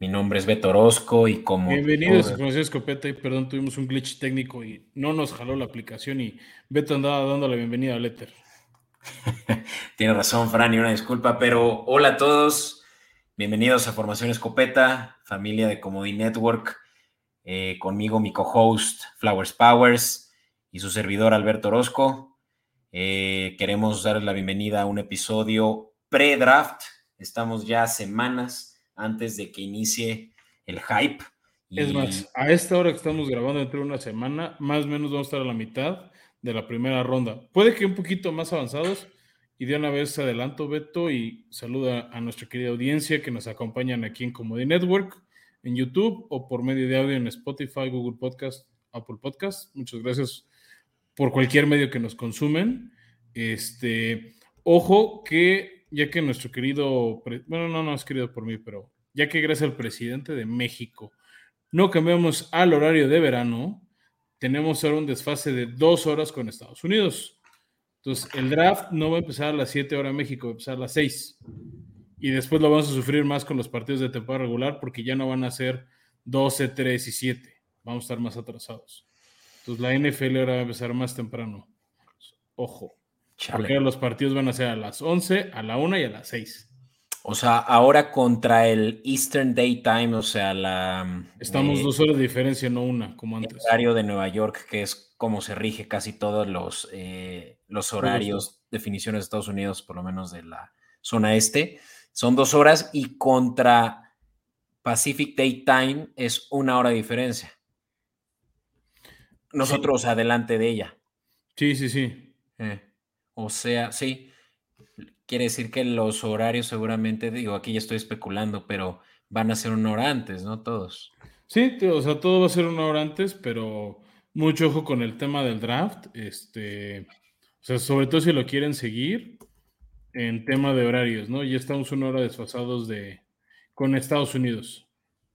Mi nombre es Beto Orozco y como... Bienvenidos a Conocida Escopeta y perdón, tuvimos un glitch técnico y no nos jaló la aplicación y Beto andaba dando la bienvenida a Letter. Tiene razón, Fran, y una disculpa, pero hola a todos. Bienvenidos a Formación Escopeta, familia de Comodi Network. Eh, conmigo mi co-host Flowers Powers y su servidor Alberto Orozco. Eh, queremos darles la bienvenida a un episodio pre-draft. Estamos ya semanas antes de que inicie el hype. Es más, a esta hora que estamos grabando dentro de una semana, más o menos vamos a estar a la mitad de la primera ronda. Puede que un poquito más avanzados. Y de una vez adelanto, Beto, y saluda a nuestra querida audiencia que nos acompañan aquí en Comedy Network, en YouTube o por medio de audio en Spotify, Google Podcast, Apple Podcast. Muchas gracias por cualquier medio que nos consumen. Este, ojo que ya que nuestro querido, bueno, no, no es querido por mí, pero ya que gracias al presidente de México no cambiamos al horario de verano, tenemos ahora un desfase de dos horas con Estados Unidos. Entonces, el draft no va a empezar a las 7 horas México, va a empezar a las 6. Y después lo vamos a sufrir más con los partidos de temporada regular porque ya no van a ser 12, 3 y 7. Vamos a estar más atrasados. Entonces, la NFL ahora va a empezar más temprano. Ojo. Porque los partidos van a ser a las 11, a la 1 y a las 6. O sea, ahora contra el Eastern Daytime, o sea, la... Estamos dos horas de diferencia, no una, como antes. El horario de Nueva York, que es como se rige casi todos los, eh, los horarios, definiciones de Estados Unidos, por lo menos de la zona este. Son dos horas y contra Pacific Daytime es una hora de diferencia. Nosotros adelante de ella. Sí, sí, sí. Eh. O sea, sí, quiere decir que los horarios seguramente, digo, aquí ya estoy especulando, pero van a ser una hora antes, ¿no? Todos. Sí, o sea, todo va a ser una hora antes, pero mucho ojo con el tema del draft. Este, o sea, sobre todo si lo quieren seguir en tema de horarios, ¿no? Ya estamos una hora desfasados de con Estados Unidos.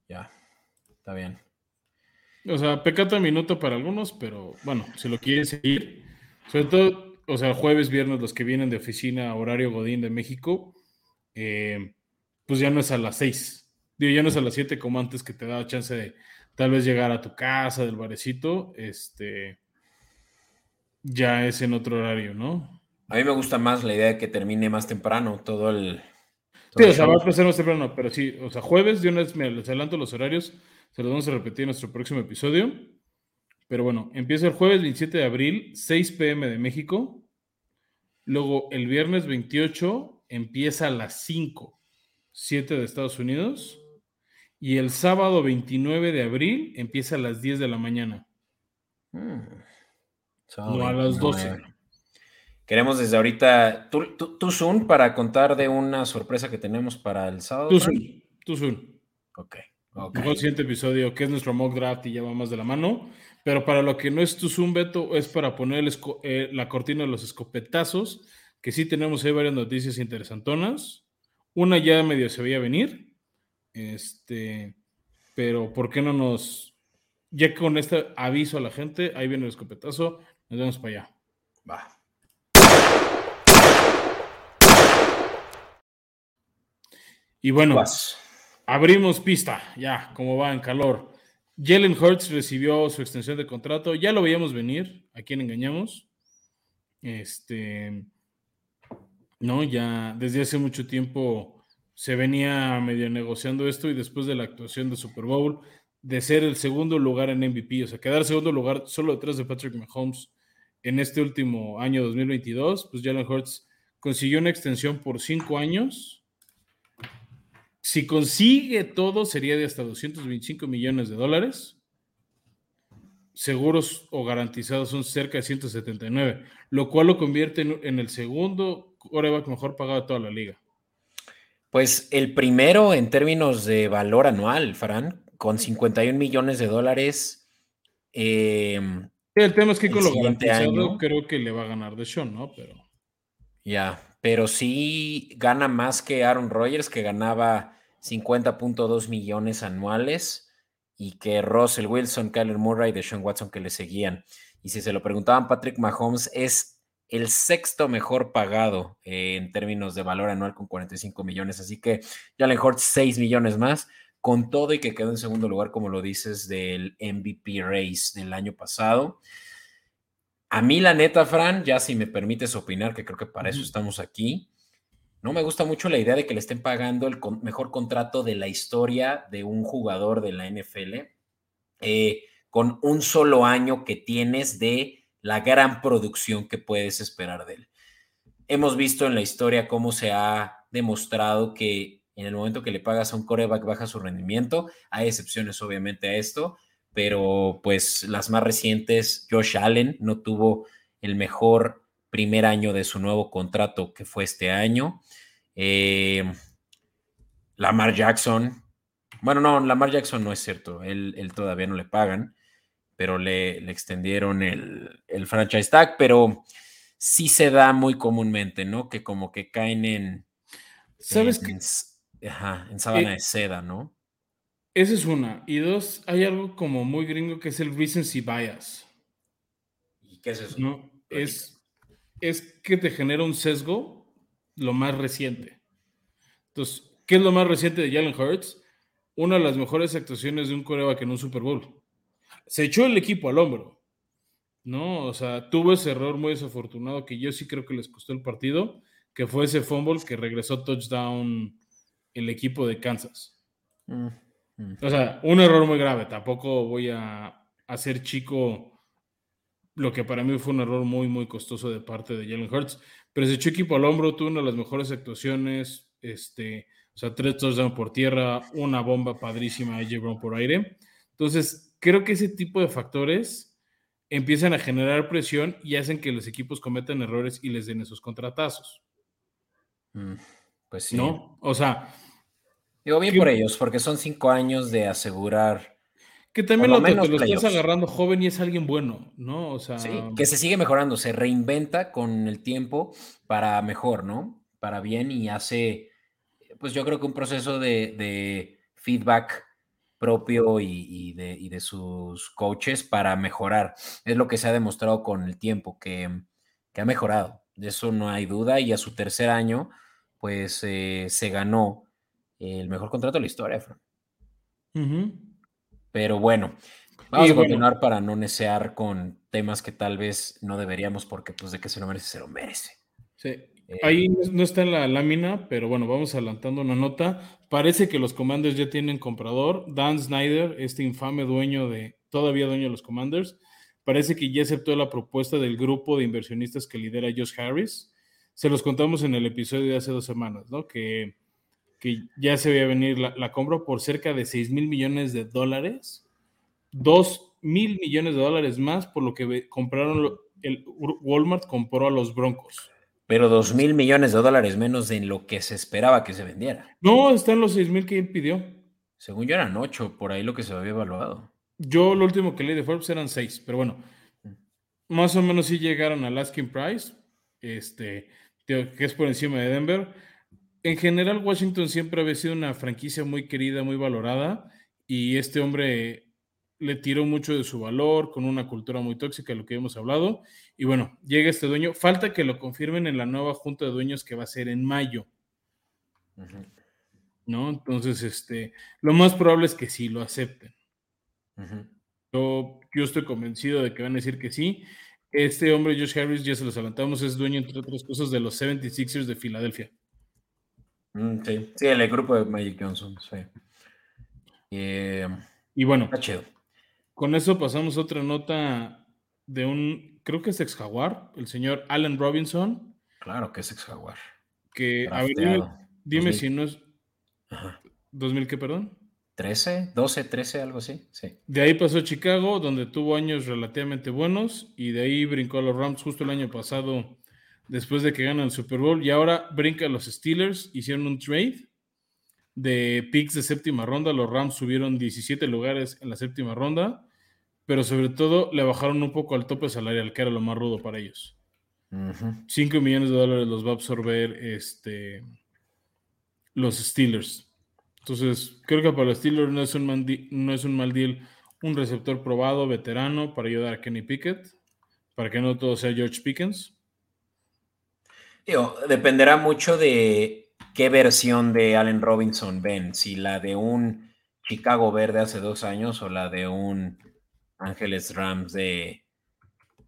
Ya, está bien. O sea, pecata minuto para algunos, pero bueno, si lo quieren seguir, sobre todo o sea, jueves, viernes, los que vienen de oficina, horario Godín de México, eh, pues ya no es a las 6. Digo, ya no es a las 7 como antes que te daba chance de tal vez llegar a tu casa del barecito. Este, ya es en otro horario, ¿no? A mí me gusta más la idea de que termine más temprano todo el. sí, o sea, va a empezar más temprano, pero sí, o sea, jueves, de una vez me les adelanto los horarios, se los vamos a repetir en nuestro próximo episodio. Pero bueno, empieza el jueves 27 de abril, 6 pm de México. Luego el viernes 28 empieza a las 5, 7 de Estados Unidos. Y el sábado 29 de abril empieza a las 10 de la mañana. Hmm. No a las 12. Queremos desde ahorita, tú, Zoom, para contar de una sorpresa que tenemos para el sábado. Tú Zoom, tú Zoom. Ok. okay. El siguiente episodio, que es nuestro mock draft y ya va más de la mano. Pero para lo que no es tu Zoom, Beto, es para poner eh, la cortina de los escopetazos, que sí tenemos ahí varias noticias interesantonas. Una ya medio se veía venir. Este, pero ¿por qué no nos... Ya con este aviso a la gente, ahí viene el escopetazo, nos vemos para allá. Va. Y bueno, abrimos pista, ya, como va en calor. Jalen Hurts recibió su extensión de contrato. Ya lo veíamos venir. ¿A quién engañamos? Este. No, ya desde hace mucho tiempo se venía medio negociando esto y después de la actuación de Super Bowl, de ser el segundo lugar en MVP, o sea, quedar segundo lugar solo detrás de Patrick Mahomes en este último año 2022, pues Jalen Hurts consiguió una extensión por cinco años si consigue todo, sería de hasta 225 millones de dólares. Seguros o garantizados son cerca de 179, lo cual lo convierte en, el segundo coreback mejor pagado de toda la liga. Pues el primero en términos de valor anual, Fran, con 51 millones de dólares. Em, el tema es que con lo garantizado creo que le va a ganar de Sean, ¿no? Pero. Ya, pero sí gana más que Aaron Rodgers, que ganaba 50.2 millones anuales, y que Russell Wilson, Kyler Murray y Deshaun Watson que le seguían. Y si se lo preguntaban, Patrick Mahomes es el sexto mejor pagado en términos de valor anual con 45 millones. Así que Jalen Hurts 6 millones más, con todo y que quedó en segundo lugar, como lo dices, del MVP Race del año pasado. A mí, la neta, Fran, ya si me permites opinar, que creo que para eso estamos aquí, no me gusta mucho la idea de que le estén pagando el mejor contrato de la historia de un jugador de la NFL eh, con un solo año que tienes de la gran producción que puedes esperar de él. Hemos visto en la historia cómo se ha demostrado que en el momento que le pagas a un coreback baja su rendimiento. Hay excepciones obviamente a esto, pero pues las más recientes, Josh Allen no tuvo el mejor primer año de su nuevo contrato que fue este año. Eh, Lamar Jackson, bueno, no, Lamar Jackson no es cierto, él, todavía no le pagan, pero le, extendieron el, franchise tag, pero sí se da muy comúnmente, ¿no? Que como que caen en... ¿Sabes? Ajá, en sábana eh, de seda, ¿no? Esa es una. Y dos, hay algo como muy gringo que es el recency bias. ¿Y qué es eso? No, es, es que te genera un sesgo lo más reciente. Entonces, ¿qué es lo más reciente de Jalen Hurts? Una de las mejores actuaciones de un coreback en un Super Bowl. Se echó el equipo al hombro. ¿No? O sea, tuvo ese error muy desafortunado que yo sí creo que les costó el partido, que fue ese fumble que regresó touchdown el equipo de Kansas. Mm. O sea, un error muy grave. Tampoco voy a hacer chico lo que para mí fue un error muy, muy costoso de parte de Jalen Hurts. Pero ese equipo al hombro, tuvo una de las mejores actuaciones. Este, o sea, tres touchdowns por tierra, una bomba padrísima a Brown por aire. Entonces, creo que ese tipo de factores empiezan a generar presión y hacen que los equipos cometan errores y les den esos contratazos. Mm. Pues sí. ¿No? O sea. Digo bien por ellos, porque son cinco años de asegurar. Que también lo, menos lo estás agarrando joven y es alguien bueno, ¿no? O sea. Sí, que se sigue mejorando, se reinventa con el tiempo para mejor, ¿no? Para bien y hace, pues yo creo que un proceso de, feedback propio y, de, y, de, sus coaches para mejorar. Es lo que se ha demostrado con el tiempo, que, que ha mejorado. De eso no hay duda. Y a su tercer año, pues eh, se ganó el mejor contrato de la historia, Pero bueno, vamos a continuar para no necear con temas que tal vez no deberíamos, porque pues de que se lo merece, se lo merece. Sí. Eh, Ahí no está en la lámina, pero bueno, vamos adelantando una nota. Parece que los Commanders ya tienen comprador. Dan Snyder, este infame dueño de, todavía dueño de los Commanders, parece que ya aceptó la propuesta del grupo de inversionistas que lidera Josh Harris se los contamos en el episodio de hace dos semanas, ¿no? Que, que ya se veía venir la, la compra por cerca de 6 mil millones de dólares, 2 mil millones de dólares más por lo que compraron, el Walmart compró a los Broncos. Pero 2 mil millones de dólares menos de lo que se esperaba que se vendiera. No, están los 6 mil que él pidió. Según yo eran 8, por ahí lo que se había evaluado. Yo lo último que leí de Forbes eran 6, pero bueno, mm. más o menos sí llegaron al asking price. Este, que es por encima de Denver. En general, Washington siempre había sido una franquicia muy querida, muy valorada, y este hombre le tiró mucho de su valor, con una cultura muy tóxica, lo que hemos hablado. Y bueno, llega este dueño. Falta que lo confirmen en la nueva junta de dueños que va a ser en mayo. ¿No? Entonces, este, lo más probable es que sí lo acepten. yo, yo estoy convencido de que van a decir que sí. Este hombre, Josh Harris, ya se los adelantamos, es dueño, entre otras cosas, de los 76ers de Filadelfia. Mm, sí, sí, el grupo de Magic Johnson, sí. Eh, y bueno, con eso pasamos otra nota de un, creo que es ex Jaguar, el señor Allen Robinson. Claro que es ex Jaguar. Que, a ver, dime, si no es... ¿2000 qué, perdón? 13, 12, 13, algo así, sí. De ahí pasó a Chicago, donde tuvo años relativamente buenos, y de ahí brincó a los Rams justo el año pasado, después de que ganan el Super Bowl, y ahora brinca los Steelers, hicieron un trade de picks de séptima ronda, los Rams subieron 17 lugares en la séptima ronda, pero sobre todo le bajaron un poco al tope salarial, que era lo más rudo para ellos. 5 millones de dólares los va a absorber este, los Steelers. Entonces, creo que para los Steelers no es un, no es un mal deal un receptor probado, veterano, para ayudar a Kenny Pickett, para que no todo sea George Pickens. Dependerá mucho de qué versión de Allen Robinson ven, si la de un Chicago Verde hace dos años o la de un Ángeles Rams de,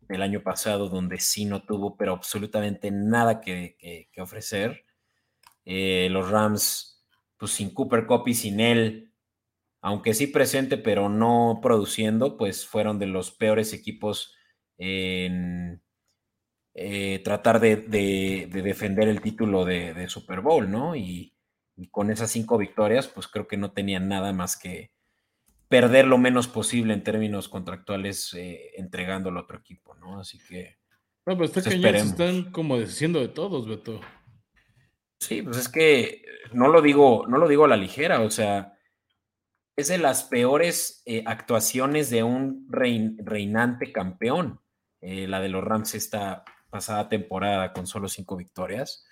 del año pasado, donde sí no tuvo, pero absolutamente nada que, ofrecer. Eh, los Rams, pues sin Cooper Cup y sin él, aunque sí presente, pero no produciendo, pues fueron de los peores equipos en eh, tratar de, defender el título de, Super Bowl, ¿no? Y, con esas cinco victorias, pues creo que no tenían nada más que perder lo menos posible en términos contractuales eh, entregándolo a otro equipo, ¿no? Así que... No, pero está pues, están como deshaciendo de todos, Beto. Sí, pues es que no lo digo, no lo digo a la ligera, o sea, es de las peores eh, actuaciones de un reinante campeón. la de los Rams esta pasada temporada con solo cinco victorias.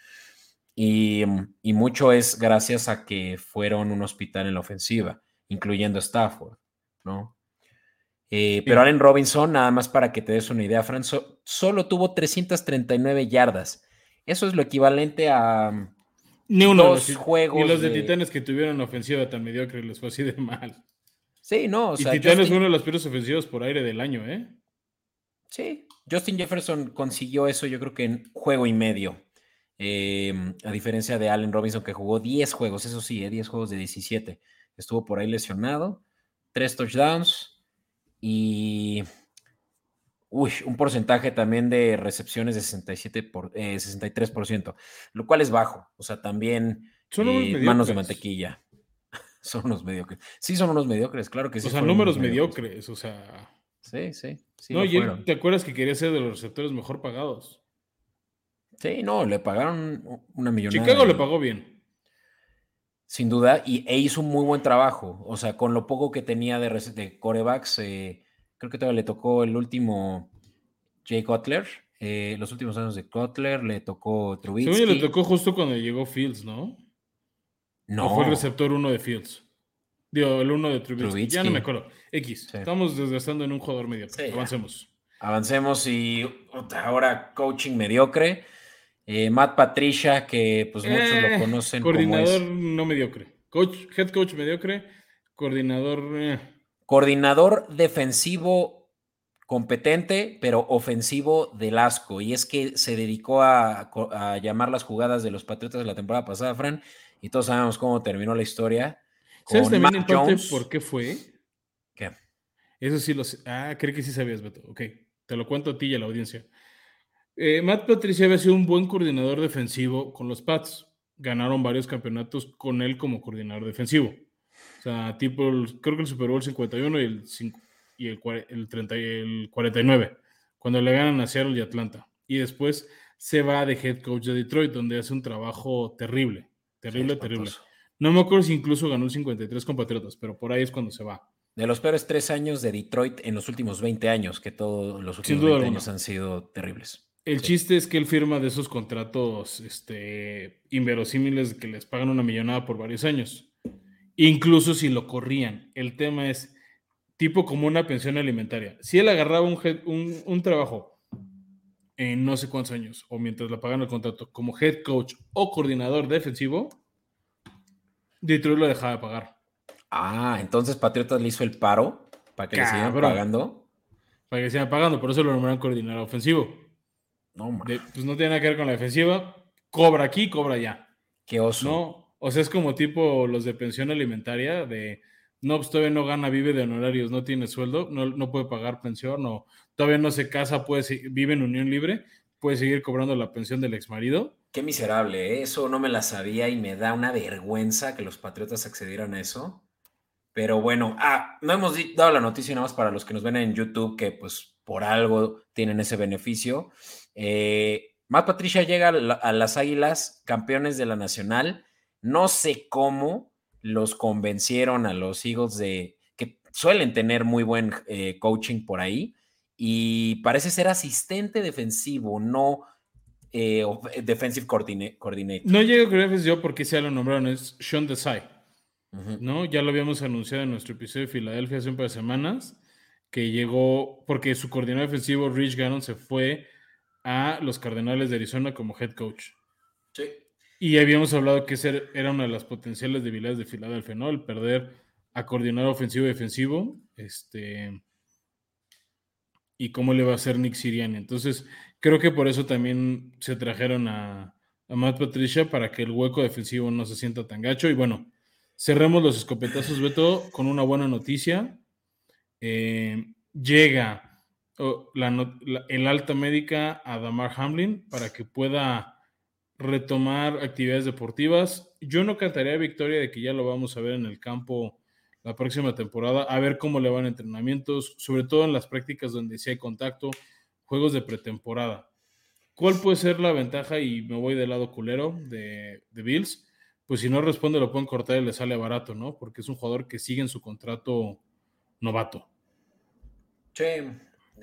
Y, mucho es gracias a que fueron un hospital en la ofensiva, incluyendo Stafford, ¿no? Eh, pero Allen Robinson, nada más para que te des una idea, Fran, solo tuvo 339 yardas. Eso es lo equivalente a Ni uno dos juegos. Y los de, Titanes que tuvieron ofensiva tan mediocre les fue así de mal. Sí, no. O y Titanes fue uno de los peores ofensivos por aire del año, ¿eh? Sí, Justin Jefferson consiguió eso yo creo que en juego y medio. Em, a diferencia de Allen Robinson que jugó 10 juegos, eso sí, 10 eh, juegos de 17. Estuvo por ahí lesionado, 3 touchdowns y uy, un porcentaje también de recepciones de 67 por, 63%, eh, lo cual es bajo. O sea, también eh, manos de mantequilla. son unos mediocres. Sí, son unos mediocres, claro que sí. O sea, números mediocres, o sea. Sí, sí. no, y ¿te acuerdas que quería ser de los receptores mejor pagados? Sí, no, le pagaron una millonada. Chicago le pagó bien. Sin duda, y e hizo un muy buen trabajo. O sea, con lo poco que tenía de, de corebacks, eh, creo que todavía le tocó el último Jay Cutler. Eh, los últimos años de Cutler, le tocó Trubisky. Sí, le tocó justo cuando llegó Fields, ¿no? No. fue el receptor uno de Fields? Digo, el uno de Trubisky. Ya no me acuerdo. X. Estamos desgastando en un jugador medio. Avancemos. Avancemos y ahora coaching mediocre. Eh, Matt Patricia, que pues muchos lo eh, conocen coordinador no mediocre. Coach, head coach mediocre. Coordinador. Eh. Coordinador defensivo competente, pero ofensivo del asco. Y es que se dedicó a, a llamar las jugadas de los Patriotas de la temporada pasada, Fran. Y todos sabemos cómo terminó la historia ¿Sabes también en parte por qué fue? ¿Qué? Eso sí lo sé. Ah, creo que sí sabías, Beto. Ok, te lo cuento a ti y a la audiencia. Eh, Matt Patricia había sido un buen coordinador defensivo con los Pats. Ganaron varios campeonatos con él como coordinador defensivo. O sea, tipo, creo que el Super Bowl 51 y el, y el, el, 30, el 49, cuando le ganan a Seattle y Atlanta. Y después se va de head coach de Detroit, donde hace un trabajo terrible, terrible, terrible. No me acuerdo si incluso ganó un 53 compatriotas, pero por ahí es cuando se va. De los peores tres años de Detroit en los últimos 20 años, que todos los últimos 20 años han sido terribles. El chiste es que él firma de esos contratos este, inverosímiles que les pagan una millonada por varios años. Incluso si lo corrían. El tema es tipo como una pensión alimentaria. Si él agarraba un, un, un trabajo en no sé cuántos años, o mientras le pagan el contrato, como head coach o coordinador defensivo, Detroit lo dejaba de pagar. Ah, entonces Patriotas le hizo el paro para que le sigan pagando. Para que le sigan pagando, por eso lo nombraron coordinador ofensivo. No, pues no tiene nada que ver con la defensiva. Cobra aquí, cobra allá. Qué oso. No, o sea, es como tipo los de pensión alimentaria, de no, pues todavía no gana, vive de honorarios, no tiene sueldo, no, no puede pagar pensión, o todavía no se casa, puede, vive en unión libre, puede seguir cobrando la pensión del ex marido Qué miserable, ¿eh? eso no me la sabía y me da una vergüenza que los Patriotas accedieran a eso. Pero bueno, ah, no hemos dado la noticia nada más para los que nos ven en YouTube que pues por algo tienen ese beneficio. Eh, Matt Patricia llega a, las Águilas, campeones de la Nacional. No sé cómo los convencieron a los Eagles de que suelen tener muy buen eh, coaching por ahí y parece ser asistente defensivo, no eh, eh, defensive coordinator. No llego a creer yo porque se lo nombraron, es Sean Desai. ¿no? Ya lo habíamos anunciado en nuestro episodio de Filadelfia hace un par de semanas, que llegó porque su coordinador defensivo, Rich Gannon, se fue a los Cardenales de Arizona como head coach. Sí. Y habíamos hablado que ese era una de las potenciales debilidades de Filadelfia, ¿no? El perder a coordinar ofensivo y defensivo. Este, y cómo le va a hacer Nick Siriani. Entonces, creo que por eso también se trajeron a, a Matt Patricia para que el hueco defensivo no se sienta tan gacho. Y bueno, cerremos los escopetazos, Beto, con una buena noticia. Eh, llega el alta médica a Damar Hamlin para que pueda retomar actividades deportivas. Yo no cantaría victoria de que ya lo vamos a ver en el campo la próxima temporada, a ver cómo le van entrenamientos, sobre todo en las prácticas donde sí hay contacto, juegos de pretemporada. ¿Cuál puede ser la ventaja? Y me voy del lado culero de, Bills. Pues si no responde, lo pueden cortar y le sale barato, ¿no? Porque es un jugador que sigue en su contrato novato. Sí,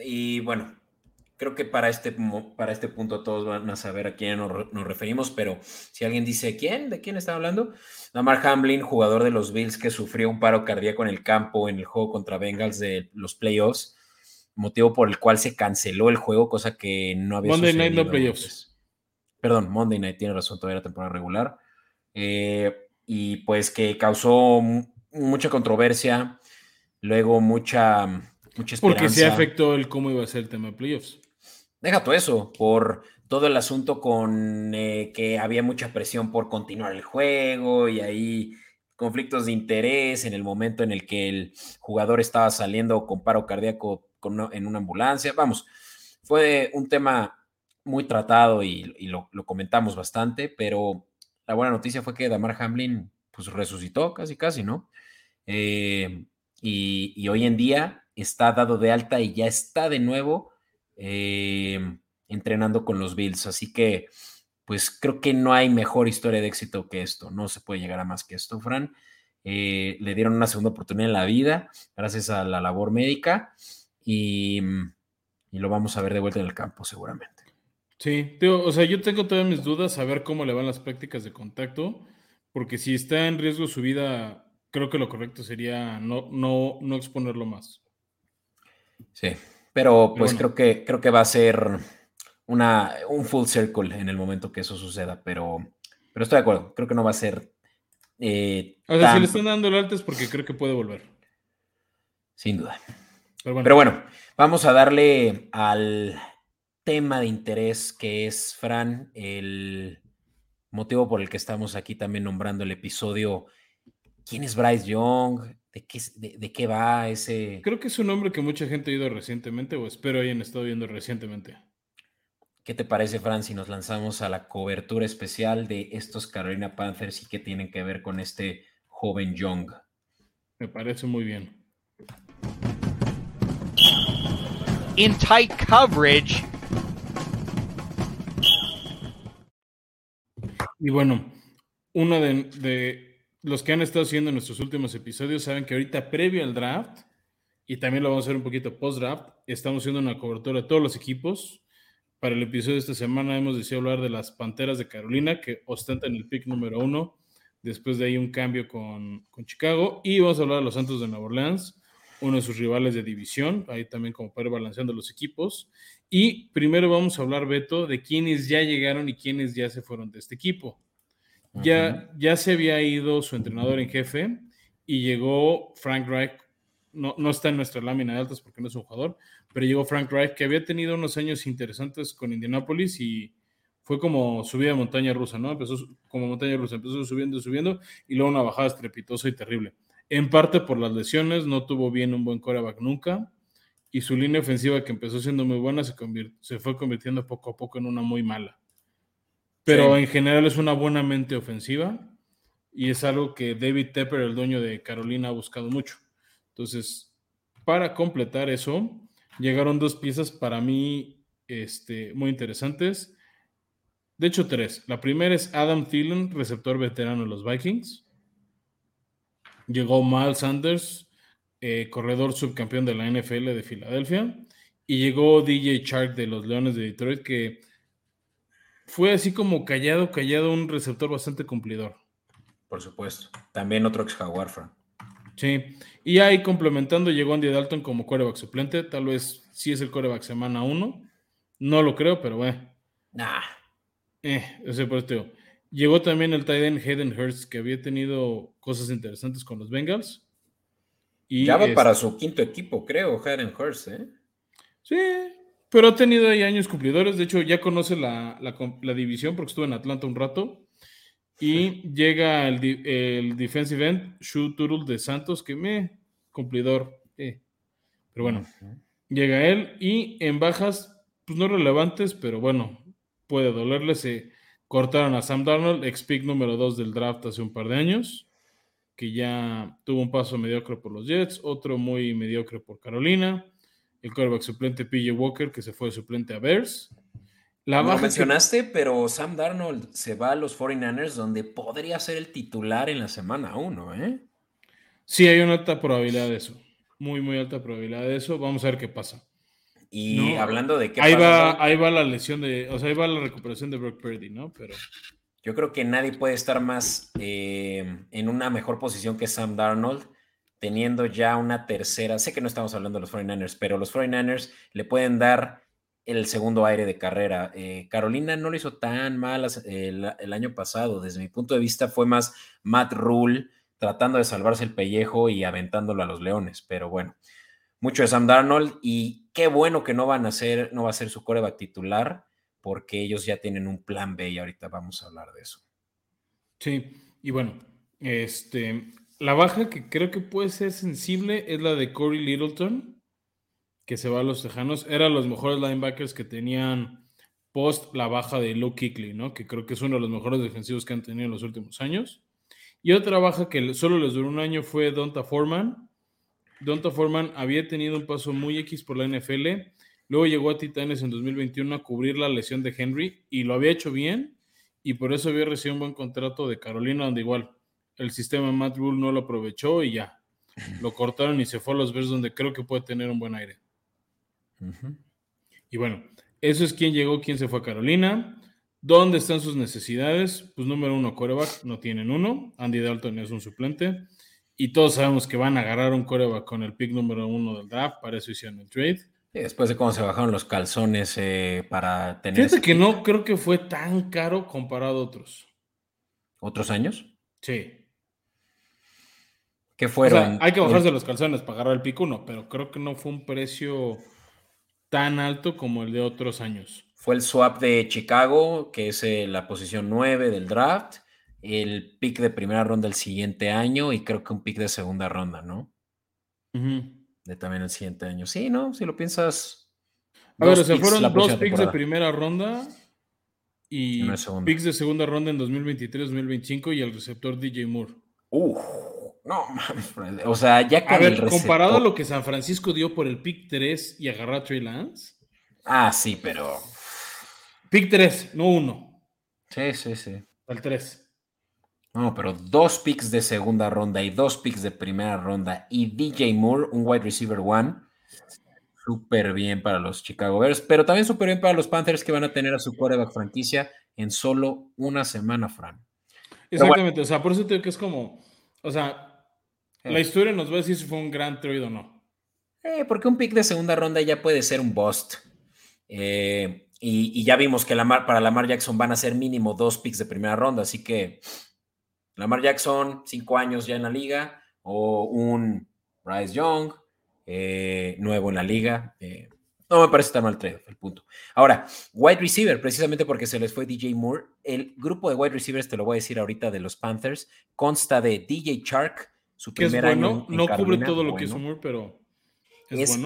y bueno, creo que para este, para este punto todos van a saber a quién nos, referimos, pero si alguien dice, ¿quién? ¿De quién está hablando? Damar Hamlin, jugador de los Bills que sufrió un paro cardíaco en el campo en el juego contra Bengals de los playoffs, motivo por el cual se canceló el juego, cosa que no había Monday Night no playoffs. Perdón, Monday Night tiene razón, todavía la temporada regular. Eh, y pues que causó mucha controversia, luego mucha, mucha esperanza. Porque se afectó el cómo iba a ser el tema de playoffs deja todo eso, por todo el asunto con eh, que había mucha presión por continuar el juego y ahí conflictos de interés en el momento en el que el jugador estaba saliendo con paro cardíaco en una ambulancia. Vamos, fue un tema muy tratado y, lo, comentamos bastante, pero la buena noticia fue que Damar Hamlin pues resucitó casi casi, ¿no? Eh, y, y hoy en día está dado de alta y ya está de nuevo Em, entrenando con los Bills. Así que, pues creo que no hay mejor historia de éxito que esto. No se puede llegar a más que esto, Fran. Eh, le dieron una segunda oportunidad en la vida gracias a la labor médica y, y, lo vamos a ver de vuelta en el campo seguramente. Sí, o sea, yo tengo todas mis dudas a ver cómo le van las prácticas de contacto, porque si está en riesgo su vida, creo que lo correcto sería no, no, no exponerlo más. Sí, pero pues creo, que, creo que va a ser una, un full circle en el momento que eso suceda, pero, pero estoy de acuerdo, creo que no va a ser... Eh, o sea, si le están dando el alto es porque creo que puede volver. Sin duda. Pero bueno. vamos a darle al tema de interés que es, Fran, el motivo por el que estamos aquí también nombrando el episodio. ¿Quién es Bryce Young? ¿De qué, va ese? Creo que es un nombre que mucha gente ha oído recientemente, o espero hayan estado viendo recientemente. ¿Qué te parece, Fran, si nos lanzamos a la cobertura especial de estos Carolina Panthers y qué tienen que ver con este joven Young? Me parece muy bien. In tight coverage. Y bueno, uno de los que han estado haciendo nuestros últimos episodios saben que ahorita previo al draft, y también lo vamos a hacer un poquito post-draft, estamos haciendo una cobertura de todos los equipos. Para el episodio de esta semana hemos decidido hablar de las Panteras de Carolina, que ostentan el pick número uno. Después de ahí un cambio con, con Chicago. Y vamos a hablar de los Santos de Nueva Orleans, uno de sus rivales de división, ahí también como para ir balanceando los equipos. Y primero vamos a hablar, Beto, de quiénes ya llegaron y quiénes ya se fueron de este equipo. Ya, ya se había ido su entrenador en jefe y llegó Frank Reich. No, no está en nuestra lámina de altas porque no es un jugador, pero llegó Frank Reich que había tenido unos años interesantes con Indianapolis y fue como subida de montaña rusa, ¿no? Empezó como montaña rusa, empezó subiendo, subiendo y luego una bajada estrepitosa y terrible. En parte por las lesiones, no tuvo bien un buen coreback nunca y su línea ofensiva que empezó siendo muy buena se, se fue convirtiendo poco a poco en una muy mala pero en general es una buena mente ofensiva y es algo que David Tepper, el dueño de Carolina, ha buscado mucho. Entonces, para completar eso, llegaron dos piezas para mí este, muy interesantes. De hecho, tres. La primera es Adam Thielen, receptor veterano de los Vikings. Llegó Miles Sanders, eh, corredor subcampeón de la NFL de Filadelfia. Y llegó DJ Chark de los Leones de Detroit, que fue así como callado, callado, un receptor bastante cumplidor. Por supuesto. También otro ex Jaguar, Sí. Y ahí complementando, llegó Andy Dalton como coreback suplente. Tal vez sí es el coreback semana uno. No lo creo, pero bueno. Nah. Eh, ese por Llegó también el tight end Hayden Hurst, que había tenido cosas interesantes con los Bengals. Y ya va para su quinto equipo, creo, Hayden Hurst, ¿eh? Sí, pero ha tenido ahí años cumplidores. De hecho, ya conoce la, división porque estuvo en Atlanta un rato. Y llega el, el, defensive end, Shu Turul de Santos, que me cumplidor. Eh. Pero bueno, llega él. Y en bajas, pues no relevantes, pero bueno, puede dolerle. Se cortaron a Sam Darnold, ex pick número 2 del draft hace un par de años, que ya tuvo un paso mediocre por los Jets, otro muy mediocre por Carolina el quarterback suplente PJ Walker, que se fue suplente a Bears. La no mencionaste, pero Sam Darnold se va a los 49ers, donde podría ser el titular en la semana 1, ¿eh? Sí, hay una alta probabilidad de eso. Muy, muy alta probabilidad de eso. Vamos a ver qué pasa. Y hablando de qué ahí Va, ahí va la lesión de, o sea, ahí va la recuperación de Brock Purdy, ¿no? Pero. Yo creo que nadie puede estar más eh, en una mejor posición que Sam Darnold teniendo ya una tercera, sé que no estamos hablando de los 49ers, pero los 49ers le pueden dar el segundo aire de carrera. Eh, Carolina no lo hizo tan mal el, año pasado, desde mi punto de vista fue más Matt Rule tratando de salvarse el pellejo y aventándolo a los Leones, pero bueno, mucho de Sam Darnold y qué bueno que no van a ser, no va a ser su coreback titular porque ellos ya tienen un plan B y ahorita vamos a hablar de eso. Sí, y bueno, este, la baja que creo que puede ser sensible es la de Corey Littleton, que se va a los Tejanos. Eran los mejores linebackers que tenían post la baja de Luke Kickley, ¿no? Que creo que es uno de los mejores defensivos que han tenido en los últimos años. Y otra baja que solo les duró un año fue Donta Foreman. Donta Foreman había tenido un paso muy X por la NFL. Luego llegó a Titanes en 2021 a cubrir la lesión de Henry y lo había hecho bien. Y por eso había recibido un buen contrato de Carolina, donde igual el sistema Matt Rule no lo aprovechó y ya. Lo cortaron y se fue a los Bears donde creo que puede tener un buen aire. Y bueno, eso es quién llegó, quién se fue a Carolina. ¿Dónde están sus necesidades? Pues número uno, coreback, no tienen uno. Andy Dalton es un suplente. Y todos sabemos que van a agarrar un coreback con el pick número uno del draft, para eso hicieron el trade. Y después de cómo se bajaron los calzones eh, para tener... Fíjate que no creo que fue tan caro comparado a otros. ¿Otros años? Sí. ¿Qué fueron? hay que bajarse los calzones para agarrar el picuno, pero creo que no fue un precio tan alto como el de otros años. Fue el swap de Chicago, que es eh, la posición 9 del draft, el pick de primera ronda el siguiente año y creo que un pick de segunda ronda, ¿no? De también el siguiente año. Sí, ¿no? Si lo piensas. A ver, se fueron dos picks de primera ronda y picks de segunda ronda en 2023-2025 y el receptor DJ Moore. Uf. No, o sea, ya que. A ver, comparado a lo que San Francisco dio por el pick 3 y agarrar a Trey Lance. Ah, sí, pero. Pick 3, no uno. Sí, sí, sí. El 3. No, pero dos picks de segunda ronda y dos picks de primera ronda y DJ Moore, un wide receiver one. Súper bien para los Chicago Bears, pero también súper bien para los Panthers que van a tener a su quarterback franquicia en solo una semana, Fran. Exactamente, o sea, por eso tengo que es como, o sea, la historia nos va a decir si fue un gran trade o no. Eh, porque un pick de segunda ronda ya puede ser un bust. Eh, y, ya vimos que para Lamar Jackson van a ser mínimo dos picks de primera ronda. Así que Lamar Jackson, cinco años ya en la liga, o un Bryce Young, eh, nuevo en la liga. no me parece tan mal trade, el punto. Ahora, wide receiver, precisamente porque se les fue DJ Moore, el grupo de wide receivers, te lo voy a decir ahorita, de los Panthers, consta de DJ Chark, su primer año. no cubre todo lo que hizo Moore, pero es,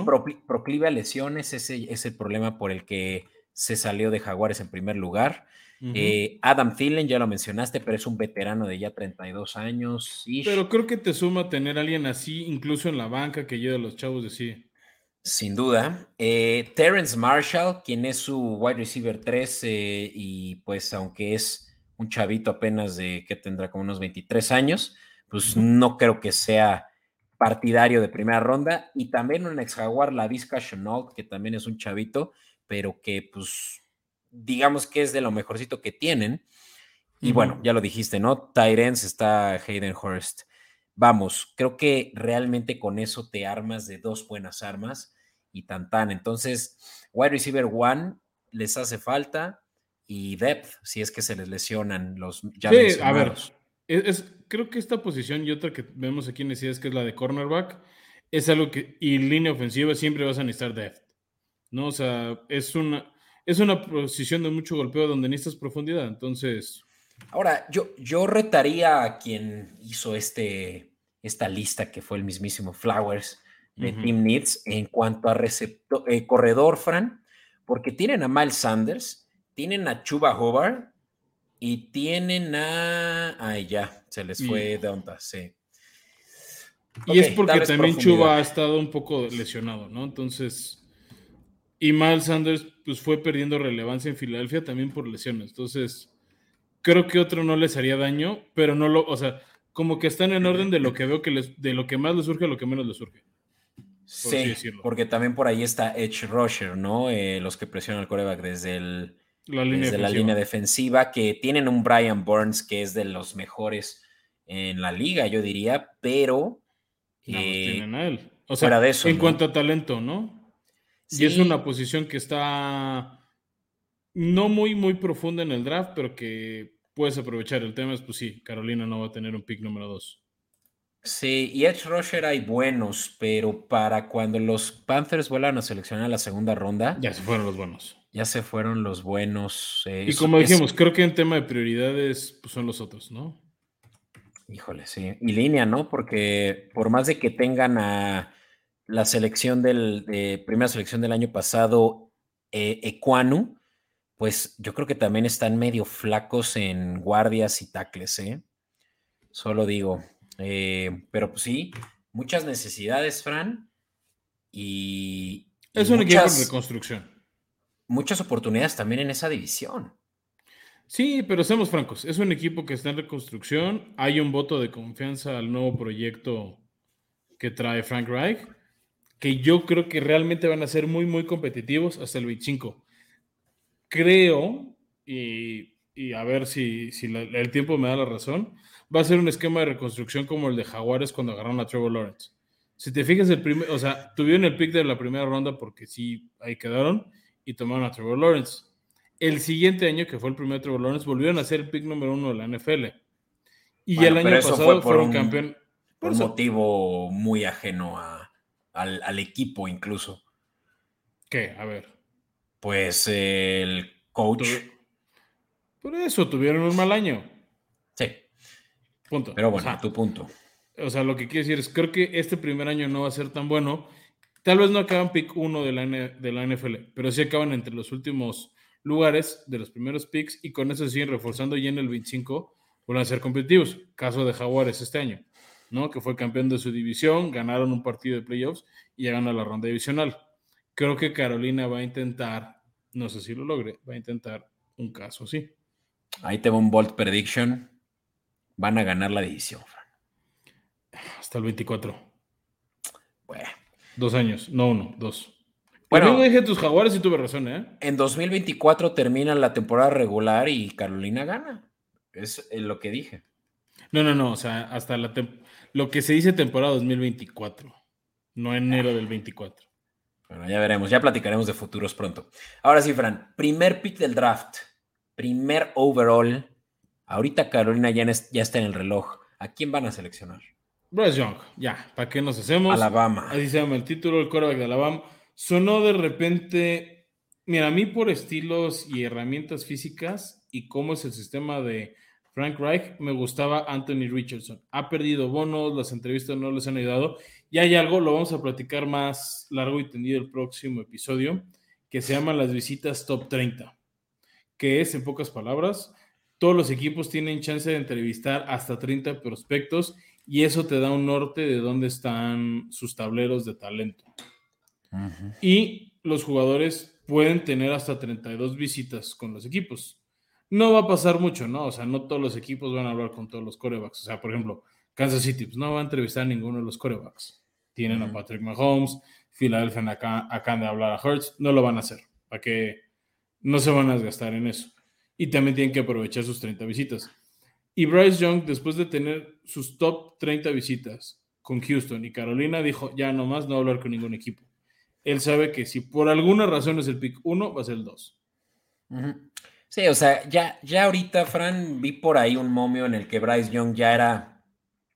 proclive a lesiones, ese es el problema por el que se salió de Jaguares en primer lugar. Eh, Adam Thielen, ya lo mencionaste, pero es un veterano de ya 32 años. Pero creo que te suma tener a alguien así, incluso en la banca, que lleva a los chavos de sí. Sin duda. Eh, Terrence Marshall, quien es su wide receiver 3, eh, y pues aunque es un chavito apenas de que tendrá como unos 23 años, pues no creo que sea partidario de primera ronda. Y también un ex jaguar, la Vizca Chenault, que también es un chavito, pero que pues digamos que es de lo mejorcito que tienen. Y bueno, ya lo dijiste, ¿no? Tyrens está Hayden Hurst. Vamos, creo que realmente con eso te armas de dos buenas armas y tan tan. Entonces, wide receiver one les hace falta y depth, si es que se les lesionan los ya sí, a ver, es, creo que esta posición y otra que vemos aquí en es que es la de cornerback, es algo que, y línea ofensiva siempre vas a necesitar depth, ¿no? O sea, es una, es una posición de mucho golpeo donde necesitas profundidad, entonces... Ahora, yo, yo retaría a quien hizo este, esta lista, que fue el mismísimo Flowers de Team Needs, en cuanto a receptor, eh, corredor, Fran, porque tienen a Miles Sanders, tienen a Chuba Hobart y tienen a... Ay, ya, se les fue de onda, sí. Y es porque también Chuba ha estado un poco lesionado, ¿no? Entonces, y Miles Sanders pues fue perdiendo relevancia en Filadelfia también por lesiones. Entonces, creo que otro no les haría daño, pero no lo, o sea, como que están en orden de lo que veo que les, de lo que más les surge a lo que menos les surge. Sí, porque también por ahí está Edge Rusher, ¿no? Eh, los que presionan al coreback desde, el, la, línea desde la línea defensiva, que tienen un Brian Burns que es de los mejores en la liga, yo diría, pero no, eh, tienen a él. O sea, de eso, en cuanto a talento, ¿no? Y es una posición que está no muy, muy profunda en el draft, pero que puedes aprovechar. El tema es, pues sí, Carolina no va a tener un pick número dos. Sí, y Edge Rusher hay buenos, pero para cuando los Panthers vuelvan a seleccionar la segunda ronda. Ya se fueron los buenos. Ya se fueron los buenos. Eh, y como dijimos, creo que en tema de prioridades pues son los otros, ¿no? Híjole, sí. Y línea, ¿no? Porque por más de que tengan a la selección del, de primera selección del año pasado, eh, Ecuanu, pues yo creo que también están medio flacos en guardias y tacles, ¿eh? Solo digo. Eh, pero pues sí, muchas necesidades, Fran. Y. Es un equipo de construcción. Muchas oportunidades también en esa división. Sí, pero seamos francos, es un equipo que está en reconstrucción, hay un voto de confianza al nuevo proyecto que trae Frank Reich, que yo creo que realmente van a ser muy, muy competitivos hasta el 25. Creo, y, a ver si, el tiempo me da la razón, va a ser un esquema de reconstrucción como el de Jaguares cuando agarraron a Trevor Lawrence. Si te fijas, el primer, o sea, tuvieron el pick de la primera ronda porque sí, ahí quedaron y tomaron a Trevor Lawrence el siguiente año, que fue el primer Trevor Lawrence, volvieron a ser el pick número uno de la NFL. Y el año pasado fueron campeón. Por un motivo muy ajeno al, equipo, incluso. ¿Qué? A ver. Pues el coach. Por eso tuvieron un mal año. Sí. Punto. Pero bueno, tu punto. O sea, lo que quiero decir es, creo que este primer año no va a ser tan bueno. Tal vez no acaban pick uno de la, de la NFL, pero sí acaban entre los últimos lugares de los primeros picks y con eso siguen reforzando y en el 25 vuelven a ser competitivos. Caso de Jaguares este año, ¿no? Que fue campeón de su división, ganaron un partido de playoffs y llegan a la ronda divisional. Creo que Carolina va a intentar, no sé si lo logre, va a intentar un caso así. Ahí tengo un Bolt Prediction. Van a ganar la división, Hasta el 24. Bueno. Dos años, no uno, dos. Bueno, dije tus jaguares y tuve razón, ¿eh? En 2024 termina la temporada regular y Carolina gana. Es eh, lo que dije. No, no, no. O sea, hasta la lo que se dice temporada 2024, no enero del 24. Bueno, ya veremos, ya platicaremos de futuros pronto. Ahora sí, Fran, primer pick del draft, primer overall. Ahorita Carolina ya, ya está en el reloj. ¿A quién van a seleccionar? Bryce Young, ya, ¿para qué nos hacemos? Alabama. Así se llama el título, el quarterback de Alabama sonó de repente, mira, a mí por estilos y herramientas físicas y cómo es el sistema de Frank Reich, me gustaba Anthony Richardson. Ha perdido bonos, las entrevistas no les han ayudado y hay algo, lo vamos a platicar más largo y tendido el próximo episodio, que se llama las visitas top 30, que es, en pocas palabras, todos los equipos tienen chance de entrevistar hasta 30 prospectos y eso te da un norte de dónde están sus tableros de talento. Y los jugadores pueden tener hasta 32 visitas con los equipos. No va a pasar mucho, ¿no? O sea, no todos los equipos van a hablar con todos los corebacks. O sea, por ejemplo, Kansas City pues, no va a entrevistar a ninguno de los corebacks. Tienen a Patrick Mahomes, Philadelphia acá, acaban de hablar a Hurts, no lo van a hacer, para que no se van a desgastar en eso. Y también tienen que aprovechar sus 30 visitas. Y Bryce Young, después de tener sus top 30 visitas con Houston y Carolina, dijo, ya nomás no hablar con ningún equipo él sabe que si por alguna razón es el pick 1, va a ser el 2. Sí, o sea, ya, ya ahorita, Fran, vi por ahí un momio en el que Bryce Young ya era,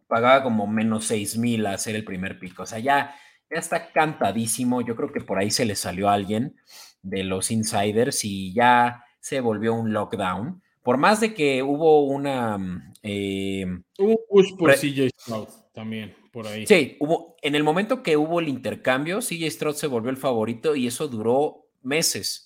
pagaba como menos 6 mil a hacer el primer pick. O sea, ya, ya está cantadísimo. Yo creo que por ahí se le salió a alguien de los insiders y ya se volvió un lockdown. Por más de que hubo una. mm, eh, Un push por CJ Stroud también, por ahí. sí, hubo. En el momento que hubo el intercambio, CJ Stroud se volvió el favorito y eso duró meses.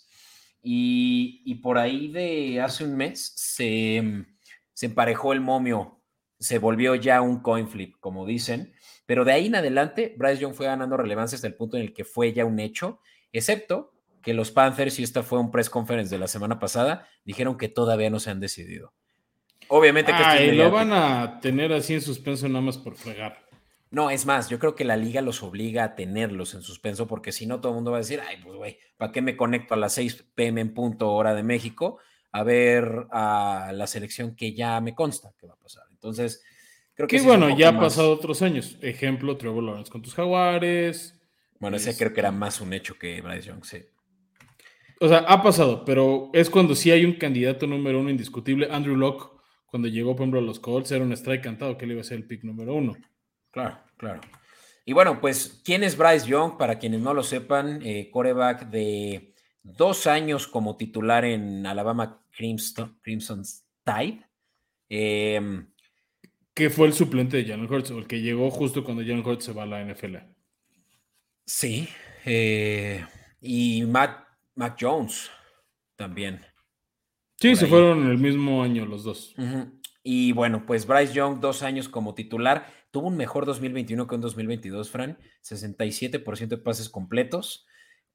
Y, y por ahí de hace un mes se, mm, se emparejó el momio, se volvió ya un coin flip, como dicen. Pero de ahí en adelante, Bryce Young fue ganando relevancia hasta el punto en el que fue ya un hecho, excepto que los Panthers, y esta fue un press conference de la semana pasada, dijeron que todavía no se han decidido. Obviamente que es Ay, lo van a tener así en suspenso nada más por fregar. No, es más, yo creo que la liga los obliga a tenerlos en suspenso, porque si no, todo el mundo va a decir, ay, pues güey, ¿para qué me conecto a las 6 pm en punto hora de México a ver a la selección que ya me consta que va a pasar? Entonces, creo que Que sí bueno, ya ha pasado otros años. Ejemplo, Trevor Lawrence con tus jaguares. Bueno, ese creo que era más un hecho que Bryce Young, sí. O sea, ha pasado, pero es cuando sí hay un candidato número uno indiscutible. Andrew Locke, cuando llegó, por ejemplo, a los Colts, era un strike cantado que él iba a ser el pick número uno. Claro, claro. Y bueno, pues, ¿quién es Bryce Young? Para quienes no lo sepan, eh, coreback de dos años como titular en Alabama Crimson, Crimson Tide. Em, Que fue el suplente de Jalen Hurts, el que llegó justo cuando Jalen Hurts se va a la NFL. sí. eh, y Mac, Mac Jones también. Sí, se ahí. fueron en el mismo año los dos. Y bueno, pues Bryce Young, dos años como titular, tuvo un mejor 2021 que un 2022, Fran. 67% de pases completos,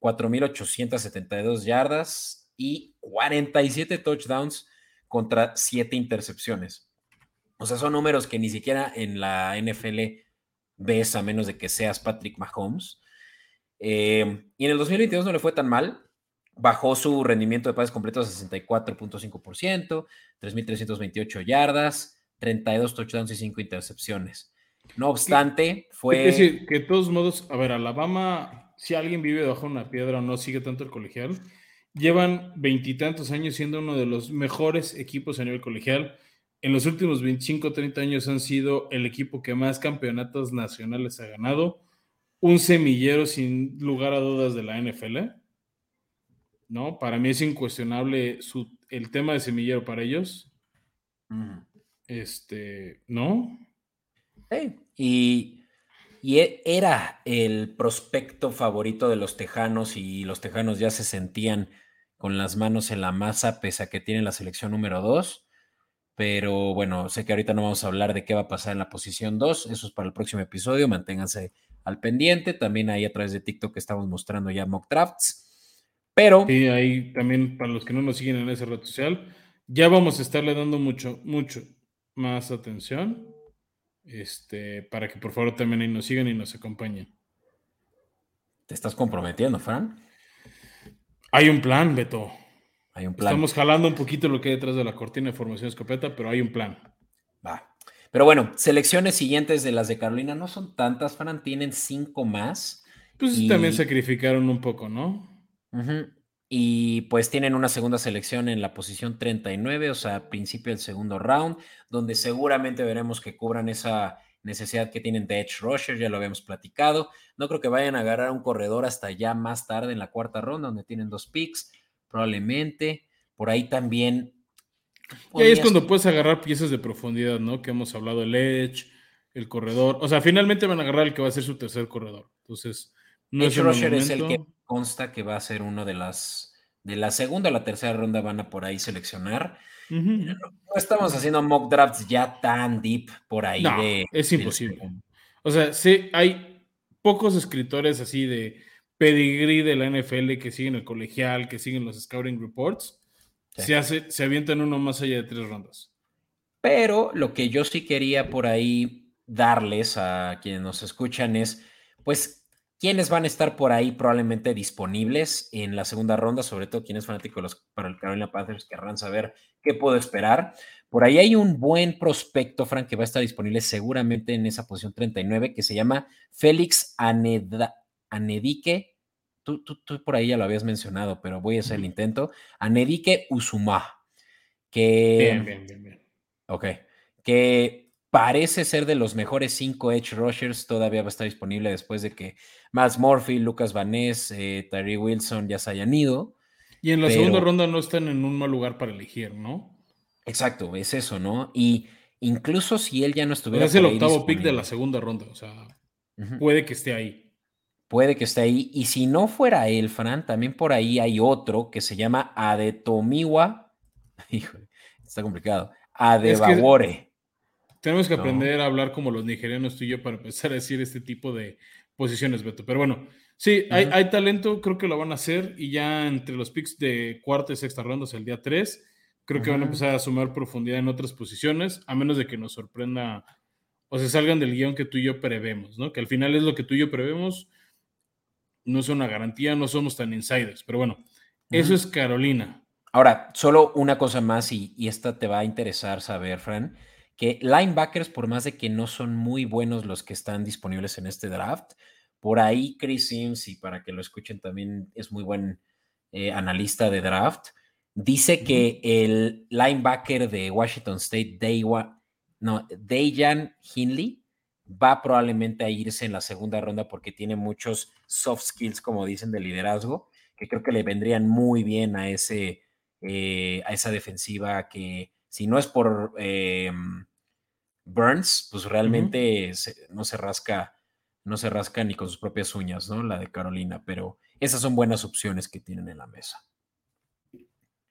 4.872 yardas y 47 touchdowns contra 7 intercepciones. O sea, son números que ni siquiera en la NFL ves a menos de que seas Patrick Mahomes. Eh, y en el 2022 no le fue tan mal. Bajó su rendimiento de pases completos a 64.5%, 3.328 yardas, 32 touchdowns y 5 intercepciones. No obstante, fue... Es decir, que de todos modos, a ver, Alabama, si alguien vive debajo de una piedra o no sigue tanto el colegial, llevan veintitantos años siendo uno de los mejores equipos a nivel colegial. En los últimos 25 o 30 años han sido el equipo que más campeonatos nacionales ha ganado, un semillero sin lugar a dudas de la NFL. ¿No? Para mí es incuestionable su, el tema de semillero para ellos. Este, ¿no? Y e- era el prospecto favorito de los tejanos y los tejanos ya se sentían con las manos en la masa pese a que tienen la selección número 2. Pero bueno, sé que ahorita no vamos a hablar de qué va a pasar en la posición 2. Eso es para el próximo episodio. Manténganse al pendiente. También ahí a través de TikTok estamos mostrando ya mock drafts. Pero Sí, ahí también para los que no nos siguen en esa red social, ya vamos a estarle dando mucho, mucho más atención. Este, para que por favor también ahí nos sigan y nos acompañen. te estás comprometiendo, Fran. Hay un plan, Beto. Hay un plan. Estamos jalando un poquito lo que hay detrás de la cortina de formación escopeta, pero hay un plan. Va. Pero bueno, selecciones siguientes de las de Carolina no son tantas, Fran. Tienen cinco más. Pues Y- también sacrificaron un poco, ¿no? Ujú. Y pues tienen una segunda selección en la posición 39, o sea, principio del segundo round, donde seguramente veremos que cubran esa necesidad que tienen de Edge Rusher, ya lo habíamos platicado. No creo que vayan a agarrar un corredor hasta ya más tarde en la cuarta ronda, donde tienen dos picks, probablemente. Por ahí también. Y ahí es cuando puedes agarrar piezas de profundidad, ¿no? Que hemos hablado, el Edge, el corredor. O sea, finalmente van a agarrar el que va a ser su tercer corredor. Entonces, no Edge es Rusher es el que. Consta que va a ser uno de las. De la segunda a la tercera ronda van a por ahí seleccionar. No estamos haciendo mock drafts ya tan deep por ahí No, de. es del imposible. O sea, sí, hay pocos escritores así de pedigrí de la NFL que siguen el colegial, que siguen los scouting reports. Sí. Se, hace, se avientan uno más allá de tres rondas. Pero lo que yo sí quería por ahí darles a quienes nos escuchan es, pues, quiénes van a estar por ahí probablemente disponibles en la segunda ronda, sobre todo quienes fanáticos de los para el Carolina Panthers querrán saber qué puedo esperar. Por ahí hay un buen prospecto, Frank, que va a estar disponible seguramente en esa posición 39, que se llama Félix Aneda, Anedique. Tú, tú, tú por ahí ya lo habías mencionado, pero voy a hacer el intento. Anedique Usuma, que... Bien, bien, bien, bien. Ok. Que parece ser de los mejores cinco edge rushers. Todavía va a estar disponible después de que Max Murphy, Lucas Vanés, eh, Tyree Wilson ya se hayan ido. Y en la segunda ronda no están en un mal lugar para elegir, ¿no? Exacto, es eso, ¿no? Y incluso si él ya no estuviera. es el octavo pick de la segunda ronda, o sea, puede que esté ahí. Puede que esté ahí. Y si no fuera él, Fran, también por ahí hay otro que se llama Adetomiwa. Híjole, está complicado. Adebawore. Tenemos que aprender a hablar como los nigerianos tú y yo para empezar a decir este tipo de posiciones, Beto. Pero bueno, sí, hay, talento, creo que lo van a hacer. Y ya entre los picks de cuarta y sexta rondas el día 3, creo que van a empezar a sumar profundidad en otras posiciones, a menos de que nos sorprenda o se salgan del guion que tú y yo prevemos, ¿no? Que al final es lo que tú y yo prevemos no es una garantía, no somos tan insiders, pero bueno, eso es Carolina. Ahora, solo una cosa más y, esta te va a interesar saber, Fran, que linebackers, por más de que no son muy buenos los que están disponibles en este draft, por ahí Chris Sims, y para que lo escuchen también es muy buen eh, analista de draft, dice que el linebacker de Washington State, Daywa, no, Dayan Hinley, va probablemente a irse en la segunda ronda porque tiene muchos soft skills, como dicen, de liderazgo, que creo que le vendrían muy bien a, ese, eh, a esa defensiva que si no es por eh, Burns, pues realmente no se rasca, no se rasca ni con sus propias uñas, ¿no? La de Carolina, pero esas son buenas opciones que tienen en la mesa.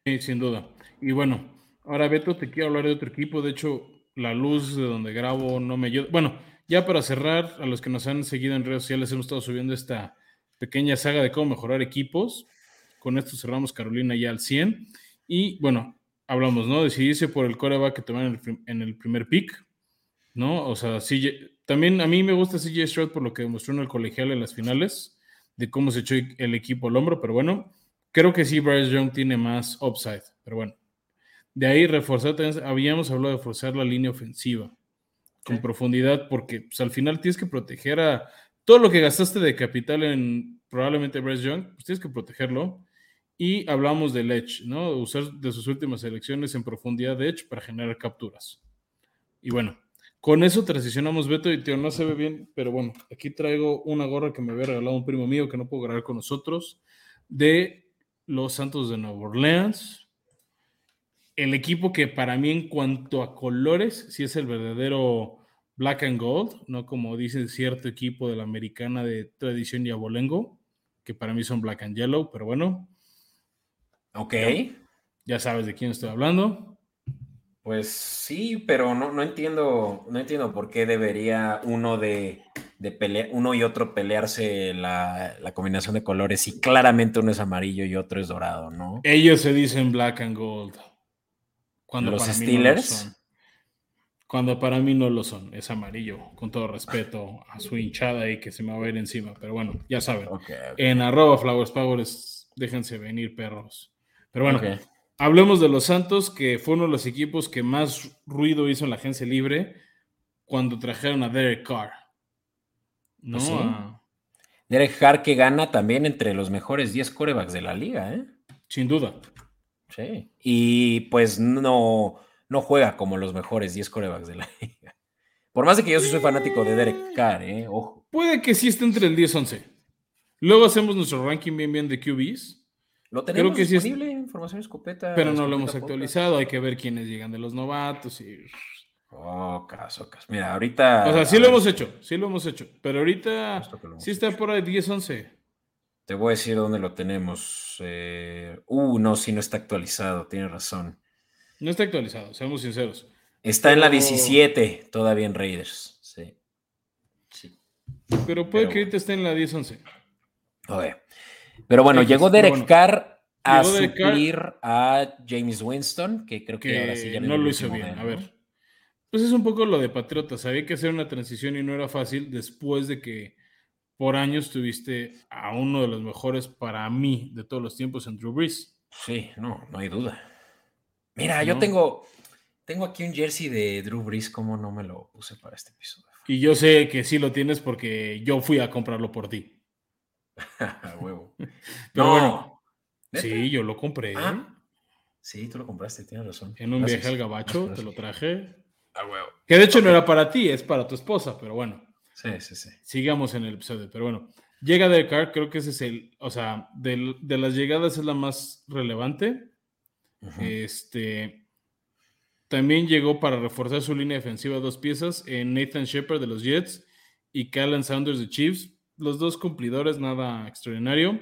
Sí, sin duda. Y bueno, ahora Beto, te quiero hablar de otro equipo. De hecho, la luz de donde grabo no me ayuda. Bueno, ya para cerrar, a los que nos han seguido en redes sociales, hemos estado subiendo esta pequeña saga de cómo mejorar equipos. Con esto cerramos Carolina ya al 100. Y bueno, hablamos, ¿no? Decidirse por el coreback que tomaron en el primer pick, ¿no? O sea, también a mí me gusta CJ Stroud por lo que demostró en el colegial en las finales, de cómo se echó el equipo al hombro, pero bueno, creo que sí, Bryce Young tiene más upside, pero bueno. De ahí reforzar, habíamos hablado de reforzar la línea ofensiva con profundidad, porque pues, al final tienes que proteger a todo lo que gastaste de capital en probablemente Bryce Young, pues tienes que protegerlo. Y hablamos del Edge, ¿no? Usar de sus últimas elecciones en profundidad de Edge para generar capturas. Y bueno, con eso transicionamos, Beto, y tío, no se ve bien, pero bueno, aquí traigo una gorra que me había regalado un primo mío que no puedo grabar con nosotros, de los Santos de Nueva Orleans el equipo que para mí en cuanto a colores, sí es el verdadero black and gold, no como dice cierto equipo de la americana de tradición y abolengo, que para mí son black and yellow, pero bueno. Ok. Ya, sabes de quién estoy hablando. Pues sí, pero no, no entiendo, no entiendo por qué debería uno de, de pelear, uno y otro pelearse la, la, combinación de colores si claramente uno es amarillo y otro es dorado, ¿no? Ellos se dicen black and gold. Cuando los Steelers. cuando para mí no lo son. Es amarillo, con todo respeto a su hinchada y que se me va a ver encima. Pero bueno, ya saben. En arroba Flowers Powers, déjense venir, perros. Pero bueno, hablemos de los Santos, que fue uno de los equipos que más ruido hizo en la agencia libre cuando trajeron a Derek Carr. ¿No? ¿Ah, Derek Carr que gana también entre los mejores 10 corebacks de la liga, ¿eh? Sin duda. Sí. Y pues no, no juega como los mejores 10 corebacks de la liga. Por más de que yo soy fanático de Derek Carr, ¿eh? Ojo. Puede que sí esté entre el 10-11. Luego hacemos nuestro ranking bien bien de QBs. Lo tenemos Creo que disponible, información escopeta. Pero no lo hemos actualizado, hay que ver quiénes llegan de los novatos y... Oh, caso, Mira, ahorita... O sea, sí lo hemos hecho, sí lo hemos hecho. Pero ahorita sí está por ahí 10-11. Te voy a decir dónde lo tenemos. Eh, uh, no, sí, no está actualizado, tienes razón. No está actualizado, seamos sinceros. Está en la 17, todavía en Raiders. Sí. sí. Pero puede que ahorita esté en la 10-11. Pero bueno, llegó Derek Carr a suplir a James Winston, que creo que, ahora sí ya no lo hizo bien. A ver, pues es un poco lo de Patriotas. Había que hacer una transición y no era fácil después de que por años tuviste a uno de los mejores para mí de todos los tiempos en Drew Brees. Sí, no, no hay duda. Mira, yo tengo, tengo aquí un jersey de Drew Brees, ¿cómo no me lo puse para este episodio? Y yo sé que sí lo tienes porque yo fui a comprarlo por ti. huevo. no, bueno, sí, yo lo compré. Ah, sí, tú lo compraste, tienes razón. En un viaje al gabacho, te lo traje. Que de hecho no era para ti, es para tu esposa, pero bueno. Sí, sí, sí. Sigamos en el episodio, pero bueno. Llega Derek Carr, creo que ese es el, o sea, de, de las llegadas es la más relevante. Este también llegó para reforzar su línea defensiva dos piezas en Nathan Shepard de los Jets y Callan Sanders de Chiefs. Los dos cumplidores, nada extraordinario.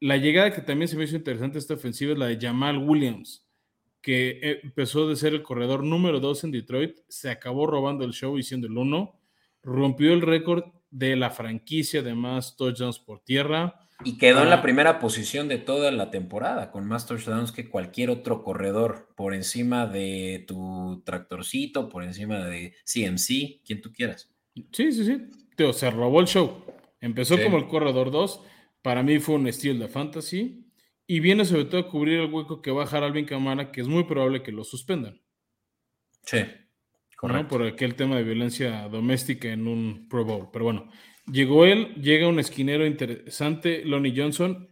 La llegada que también se me hizo interesante esta ofensiva es la de Jamal Williams, que empezó de ser el corredor número dos en Detroit, se acabó robando el show y siendo el uno, rompió el récord de la franquicia de más touchdowns por tierra. Y quedó en la primera posición de toda la temporada, con más touchdowns que cualquier otro corredor, por encima de tu tractorcito, por encima de CMC, quien tú quieras. Sí, sí, sí. Teo, se robó el show. Empezó como el corredor 2. Para mí fue un estilo de fantasy. Y viene sobre todo a cubrir el hueco que va a dejar Alvin Camara, que es muy probable que lo suspendan. Sí. ¿no? Por aquel tema de violencia doméstica en un Pro Bowl. Pero bueno, llegó él, llega un esquinero interesante, Lonnie Johnson,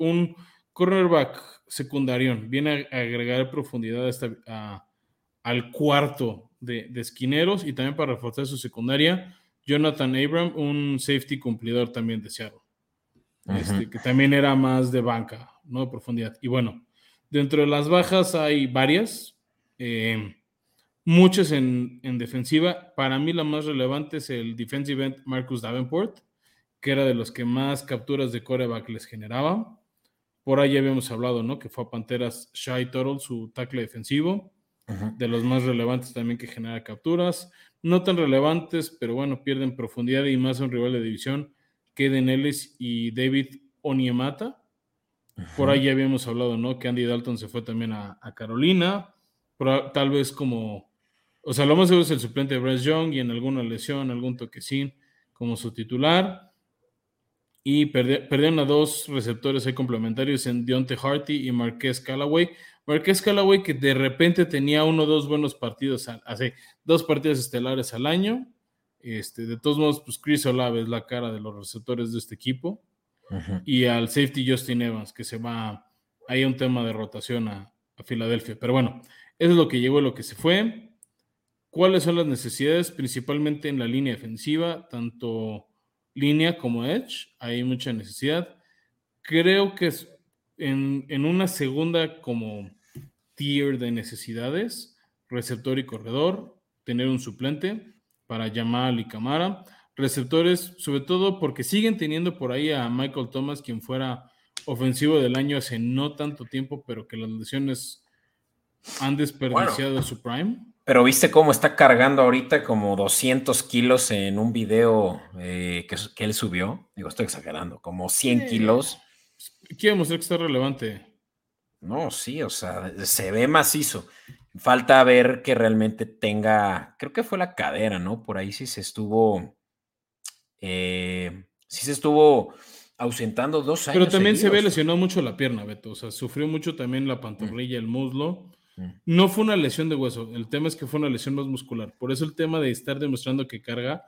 un cornerback secundario, viene a agregar profundidad al cuarto de, esquineros y también para reforzar su secundaria, Jonathan Abram, un safety cumplidor también deseado, este, que también era más de banca, no de profundidad. Y bueno, dentro de las bajas hay varias. Eh, muchas en, defensiva. Para mí la más relevante es el defensive end Marcus Davenport, que era de los que más capturas de coreback les generaba. Por ahí habíamos hablado, ¿no? Que fue a Panteras Shy Turtle, su tackle defensivo, de los más relevantes también que genera capturas. No tan relevantes, pero bueno, pierden profundidad y más a un rival de división, Keden Ellis y David Oniemata. Por ahí ya habíamos hablado, ¿no? Que Andy Dalton se fue también a, a Carolina, tal vez como o sea, lo más seguro es el suplente de Bryce Young y en alguna lesión, algún toquecín como su titular. Y perdieron a dos receptores ahí complementarios en Deontay Harty y Marqués Callaway. Marqués Callaway que de repente tenía uno o dos buenos partidos, hace dos partidos estelares al año. Este, de todos modos, pues Chris Olave es la cara de los receptores de este equipo. Y al safety Justin Evans, que se va, hay un tema de rotación a, a Filadelfia. Pero bueno, eso es lo que llegó y lo que se fue. ¿Cuáles son las necesidades? Principalmente en la línea defensiva, tanto línea como edge, hay mucha necesidad. Creo que es en, una segunda como tier de necesidades, receptor y corredor, tener un suplente para Yamal y Camara. Receptores, sobre todo porque siguen teniendo por ahí a Michael Thomas, quien fuera ofensivo del año hace no tanto tiempo, pero que las lesiones han desperdiciado su prime. Pero viste cómo está cargando ahorita como 200 kilos en un video eh, que, él subió. Digo, estoy exagerando, como 100 kilos. Quiere mostrar que está relevante. No, sí, o sea, se ve macizo. Falta ver que realmente tenga, creo que fue la cadera, ¿no? Por ahí sí se estuvo, eh, sí se estuvo ausentando dos años. Pero también se ve lesionado mucho la pierna, Beto. O sea, sufrió mucho también la pantorrilla, el muslo. Mm. No fue una lesión de hueso, el tema es que fue una lesión más muscular. Por eso el tema de estar demostrando que carga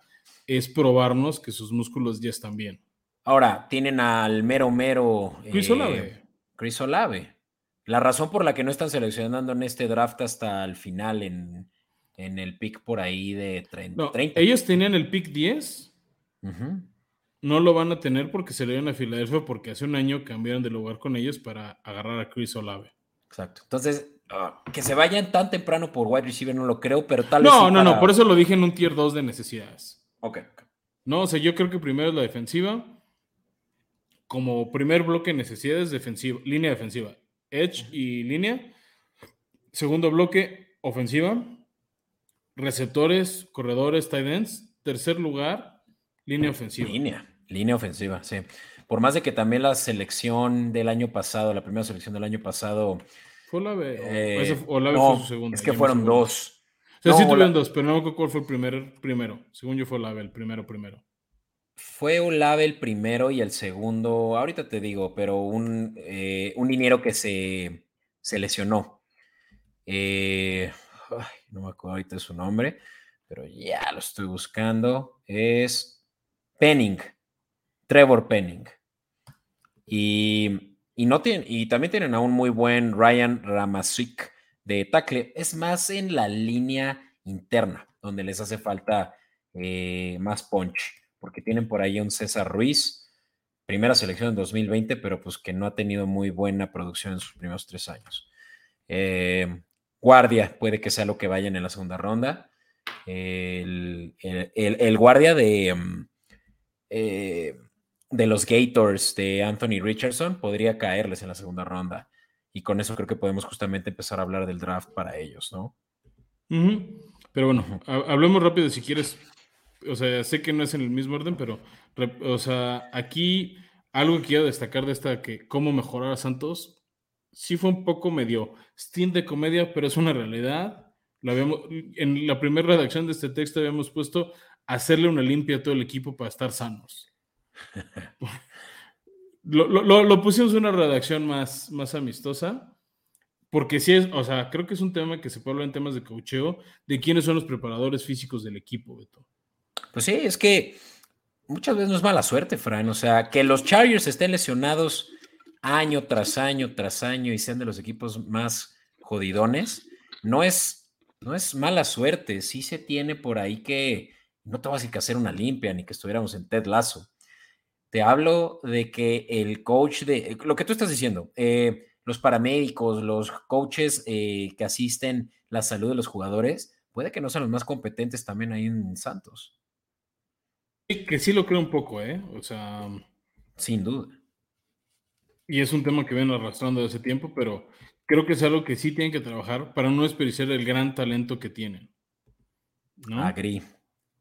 es probarnos que sus músculos ya están bien. Ahora, tienen al mero mero. Chris Olave. Eh, Chris Olave. La razón por la que no están seleccionando en este draft hasta el final en, el pick por ahí de 30. Ellos tenían el pick 10. No lo van a tener porque se le dieron a Filadelfia porque hace un año cambiaron de lugar con ellos para agarrar a Chris Olave. Exacto. Entonces, Ah, que se vayan tan temprano por wide receiver no lo creo, pero tal vez. No, no, no, por eso lo dije en un tier 2 de necesidades. Ok. No, o sea, yo creo que primero es la defensiva. Como primer bloque de necesidades, defensiva, línea defensiva. Edge y línea. Segundo bloque, ofensiva. Receptores, corredores, tight ends. Tercer lugar, línea ofensiva. Línea, línea ofensiva, sí. Por más de que también la selección del año pasado, la primera selección del año pasado, ¿Fue Olave? Eh, o Olave fue su segunda. Es que fueron dos. O sea, sí tuvieron dos, pero no cuál fue el primer, primero. Según yo fue Olave, el primero, primero. Fue Olave el primero y el segundo, ahorita te digo, pero un, eh, un dinero que se, se lesionó. Eh, no me acuerdo ahorita su nombre, pero ya lo estoy buscando. Es Penning, Trevor Penning. Y y, no y también tienen a un muy buen Ryan Ramasik de tackle. Es más en la línea interna, donde les hace falta eh, más punch, porque tienen por ahí un César Ruiz, primera selección en 2020, pero pues que no ha tenido muy buena producción en sus primeros tres años. Eh, guardia, puede que sea lo que vayan en la segunda ronda. El, guardia de, mm, eh, de los Gators de Anthony Richardson podría caerles en la segunda ronda. Y con eso creo que podemos justamente empezar a hablar del draft para ellos, ¿no? Pero bueno, hablemos rápido si quieres. O sea, sé que no es en el mismo orden, pero, o sea, aquí algo que quiero destacar de esta que cómo mejorar a Santos, sí fue un poco medio stint de comedia, pero es una realidad. Lo habíamos, en la primera redacción de este texto habíamos puesto hacerle una limpia a todo el equipo para estar sanos. Lo, pusimos en una redacción más, más amistosa, porque sí es, o sea, creo que es un tema que se puede hablar en temas de cocheo, de quiénes son los preparadores físicos del equipo. Pues sí, es que muchas veces no es mala suerte, Fran. O sea, que los Chargers estén lesionados año tras año tras año y sean de los equipos más jodidones, no es, no es mala suerte. Sí se tiene por ahí que no te vas a decir que hacer una limpia ni que estuviéramos en Ted Lasso. Te hablo de que el coach de lo que tú estás diciendo, eh, los paramédicos, los coaches eh, que asisten la salud de los jugadores, puede que no sean los más competentes también ahí en Santos. Sí, que sí lo creo un poco, ¿eh? O sea. Sin duda. Y es un tema que ven arrastrando desde hace tiempo, pero creo que es algo que sí tienen que trabajar para no desperdiciar el gran talento que tienen. ¿no? Agri,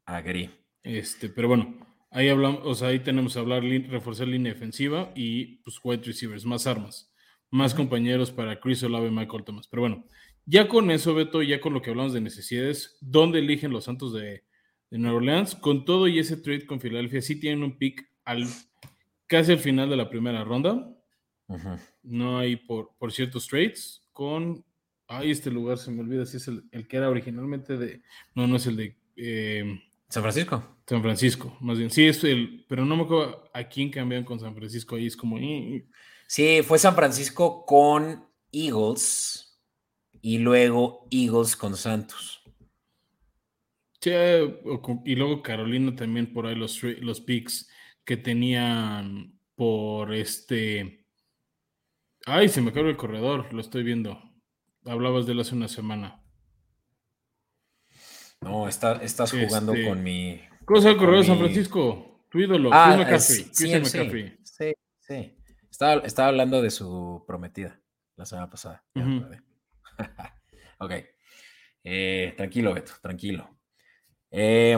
agri. Este, pero bueno, ahí hablamos, o sea, ahí tenemos que hablar, reforzar línea defensiva y pues wide receivers, más armas, más compañeros para Chris Olave y Michael Thomas. Pero bueno, ya con eso, Beto, ya con lo que hablamos de necesidades, ¿dónde eligen los Santos de, de Nueva Orleans? Con todo y ese trade con Filadelfia, sí tienen un pick al casi al final de la primera ronda. No hay por, por ciertos trades con. Ay, este lugar se me olvida si es el, que era originalmente de. No, no es el de. Eh, San Francisco. San Francisco, más bien. Sí, es el. Pero no me acuerdo a quién cambian con San Francisco. Ahí es como. Sí, fue San Francisco con Eagles y luego Eagles con Santos. Sí, y luego Carolina también por ahí los, los picks que tenían por este Ay, se me acabó el corredor, lo estoy viendo. Hablabas de él hace una semana. No, estás jugando este, con mi. ¿Cómo se de San Francisco? Tu ídolo, ah, McCaffrey. Sí, sí, Estaba, hablando de su prometida la semana pasada. ok. Eh, tranquilo, Beto, tranquilo. Eh,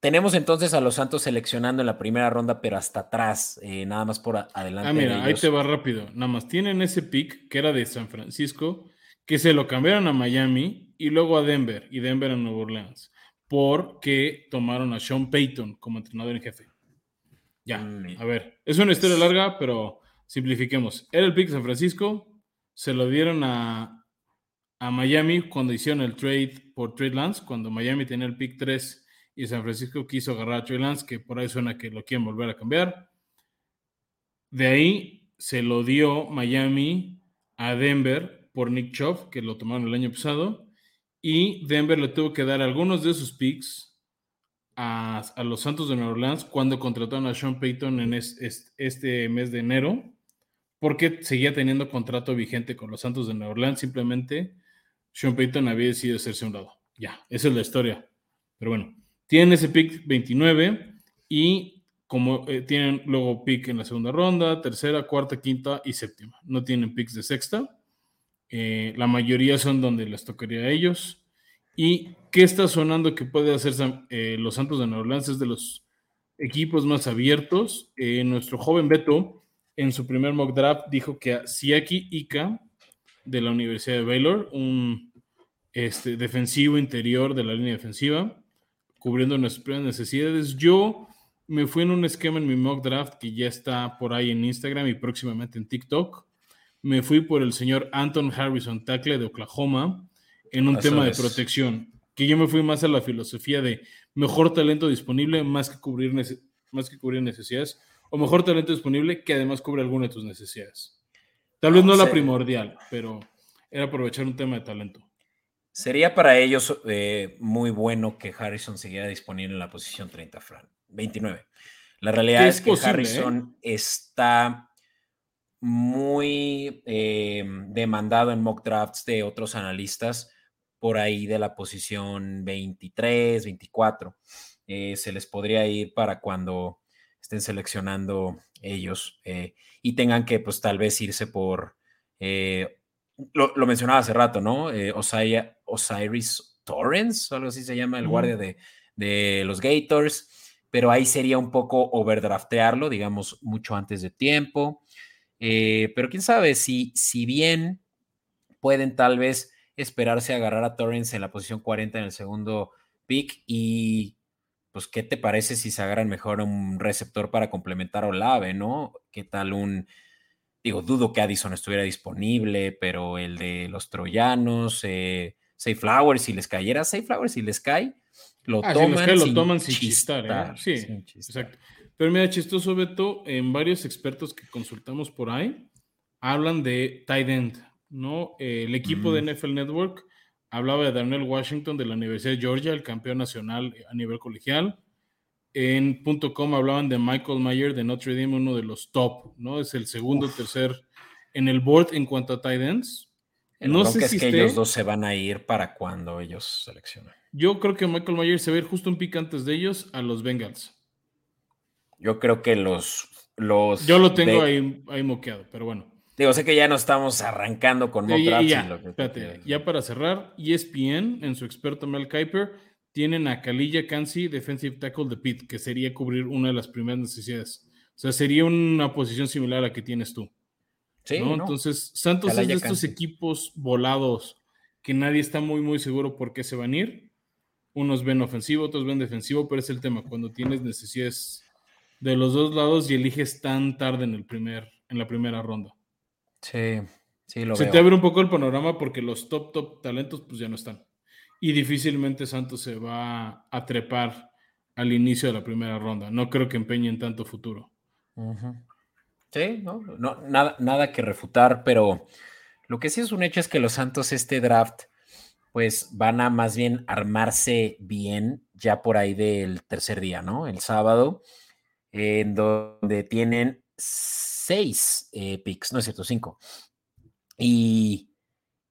tenemos entonces a los Santos seleccionando en la primera ronda, pero hasta atrás, eh, nada más por adelante. Ah, mira, ahí te va rápido. Nada más tienen ese pick que era de San Francisco, que se lo cambiaron a Miami y luego a Denver y Denver a Nueva Orleans, porque tomaron a Sean Payton como entrenador en jefe. Ya, mm, a ver, es una historia larga, pero simplifiquemos. Era el pick San Francisco, se lo dieron a, a Miami cuando hicieron el trade por Trade Lance, cuando Miami tenía el pick 3 y San Francisco quiso agarrar a Trey Lance, que por ahí suena que lo quieren volver a cambiar. De ahí se lo dio Miami a Denver por Nick Chubb, que lo tomaron el año pasado, y Denver le tuvo que dar algunos de sus picks a, los Santos de Nueva Orleans cuando contrataron a Sean Payton en este mes de enero, porque seguía teniendo contrato vigente con los Santos de Nueva Orleans, simplemente Sean Payton había decidido hacerse un lado. Ya, esa es la historia. Pero bueno, tienen ese pick 29 y como eh, tienen luego pick en la segunda ronda, tercera, cuarta, quinta y séptima. No tienen picks de sexta. Eh, la mayoría son donde les tocaría a ellos. ¿Y qué está sonando que puede hacer eh, los Santos de Nueva Orleans? Es de los equipos más abiertos. nuestro joven Beto, en su primer mock draft, dijo que a Siaki Ika, de la Universidad de Baylor, un este, defensivo interior de la línea defensiva, cubriendo nuestras necesidades. Yo me fui en un esquema en mi mock draft que ya está por ahí en Instagram y próximamente en TikTok. Me fui por el señor Anton Harrison, tackle de Oklahoma, en un tema de protección, que yo me fui más a la filosofía de mejor talento disponible más que cubrir, más que cubrir necesidades, o mejor talento disponible que además cubre alguna de tus necesidades. Tal vez no la primordial, pero era aprovechar un tema de talento. Sería para ellos eh, muy bueno que Harrison siguiera disponible en la posición 30, Fran. 29. La realidad es, que ¿eh? Harrison está muy eh, demandado en mock drafts de otros analistas por ahí de la posición 23, 24. se les podría ir para cuando estén seleccionando ellos y tengan que pues tal vez irse por lo, mencionaba hace rato, ¿no? Eh, Osiris Torrens, algo así se llama, el guardia de, los Gators, pero ahí sería un poco overdraftearlo, digamos, mucho antes de tiempo. Eh, pero quién sabe, si, si bien pueden tal vez esperarse a agarrar a Torrens en la posición 40 en el segundo pick y pues, ¿qué te parece si se agarran mejor un receptor para complementar a Olave, ¿no? ¿Qué tal un Digo, dudo que Addison estuviera disponible, pero el de los troyanos, eh, Safe Flowers, si les cayera Safe Flowers, si les cae, lo ah, toman. Si lo toman sin chistar, ¿eh? Sí, exacto. Pero mira, chistoso, Beto, en varios expertos que consultamos por ahí, hablan de tight end, ¿no? el equipo de. NFL Network hablaba de Daniel Washington de la Universidad de Georgia, el campeón nacional a nivel colegial. En .com hablaban de Michael Mayer de Notre Dame, uno de los top, ¿no? Es el segundo, o tercer en el board en cuanto a tight ends. no sé si es que ellos dos se van a ir para cuando ellos seleccionen. Yo creo que Michael Mayer se va a ir justo un pick antes de ellos a los Bengals. Yo creo que los. los Yo lo tengo ahí, ahí moqueado, pero bueno. Digo, sé que ya no estamos arrancando con mock ya, ya para cerrar, ESPN en su experto Mel Kiper tienen a Kalilla Kansi, defensive tackle de Pitt, que sería cubrir una de las primeras necesidades. O sea, sería una posición similar a la que tienes tú. Sí, Entonces, Santos es de estos equipos volados que nadie está muy, muy seguro por qué se van a ir. Unos ven ofensivo, otros ven defensivo, pero es el tema, cuando tienes necesidades de los dos lados y eliges tan tarde en, el primer, en la primera ronda. Sí, sí, lo Se te abre un poco el panorama porque los top, top talentos pues ya no están y difícilmente Santos se va a trepar al inicio de la primera ronda. No creo que empeñen tanto futuro. Sí, no, nada, nada que refutar, pero lo que sí es un hecho es que los Santos este draft pues van a más bien armarse bien ya por ahí del tercer día, ¿no? El sábado, en donde tienen seis eh, picks, no es cierto, cinco. Y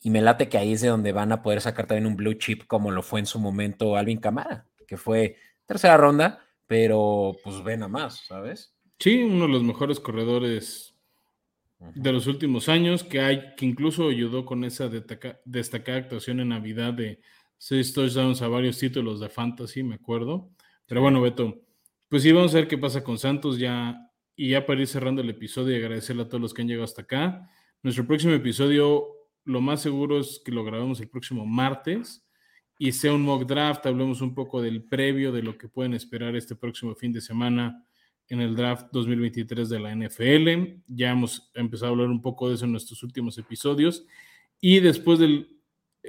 y me late que ahí es de donde van a poder sacar también un blue chip como lo fue en su momento Alvin Camara, que fue tercera ronda, pero pues ven a más, ¿sabes? Sí, uno de los mejores corredores de los últimos años, que hay, que incluso ayudó con esa destacada actuación en Navidad de seis touchdowns a varios títulos de fantasy, me acuerdo. Pero bueno, Beto, pues sí, vamos a ver qué pasa con Santos ya, y ya para ir cerrando el episodio y agradecerle a todos los que han llegado hasta acá. Nuestro próximo episodio lo más seguro es que lo grabemos el próximo martes y sea un mock draft, hablemos un poco del previo, de lo que pueden esperar este próximo fin de semana en el draft 2023 de la NFL. Ya hemos empezado a hablar un poco de eso en nuestros últimos episodios. Y después del,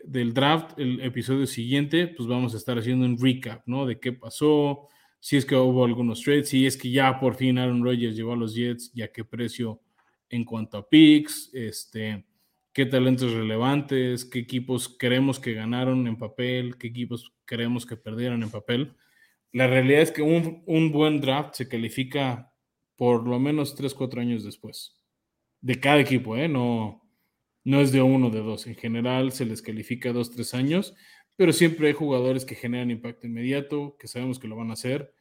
del draft, el episodio siguiente, pues vamos a estar haciendo un recap, ¿no? De qué pasó, si es que hubo algunos trades, si es que ya por fin Aaron Rodgers llegó a los Jets y a qué precio en cuanto a picks, este qué talentos relevantes, qué equipos creemos que ganaron en papel, qué equipos creemos que perdieron en papel. La realidad es que un, buen draft se califica por lo menos 3, 4 años después. De cada equipo, ¿eh? No, no es de uno, de dos. En general se les califica 2, 3 años, pero siempre hay jugadores que generan impacto inmediato, que sabemos que lo van a hacer,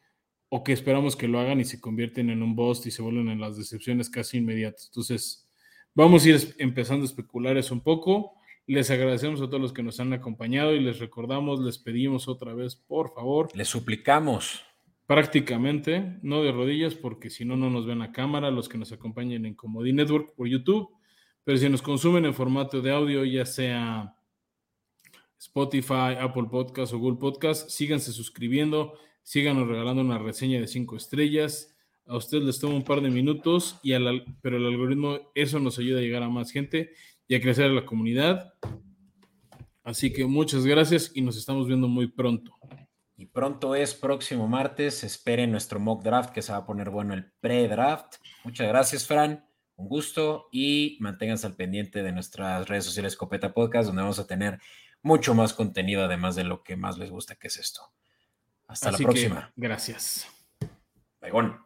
o que esperamos que lo hagan y se convierten en un bust y se vuelven en las decepciones casi inmediatas. Entonces, Vamos a ir empezando a especular eso un poco. Les agradecemos a todos los que nos han acompañado y les recordamos, les pedimos otra vez, por favor. Les suplicamos. Prácticamente, no de rodillas, porque si no, no nos ven a cámara los que nos acompañen en Comodi Network por YouTube. Pero si nos consumen en formato de audio, ya sea Spotify, Apple Podcast o Google Podcast, síganse suscribiendo, síganos regalando una reseña de cinco estrellas a ustedes les toma un par de minutos, y pero el algoritmo, eso nos ayuda a llegar a más gente y a crecer a la comunidad. Así que muchas gracias y nos estamos viendo muy pronto. Y pronto es próximo martes. Esperen nuestro mock draft que se va a poner bueno el pre-draft. Muchas gracias, Fran. Un gusto y manténganse al pendiente de nuestras redes sociales Copeta Podcast, donde vamos a tener mucho más contenido además de lo que más les gusta, que es esto. Hasta Así la que, próxima. gracias. Baigón.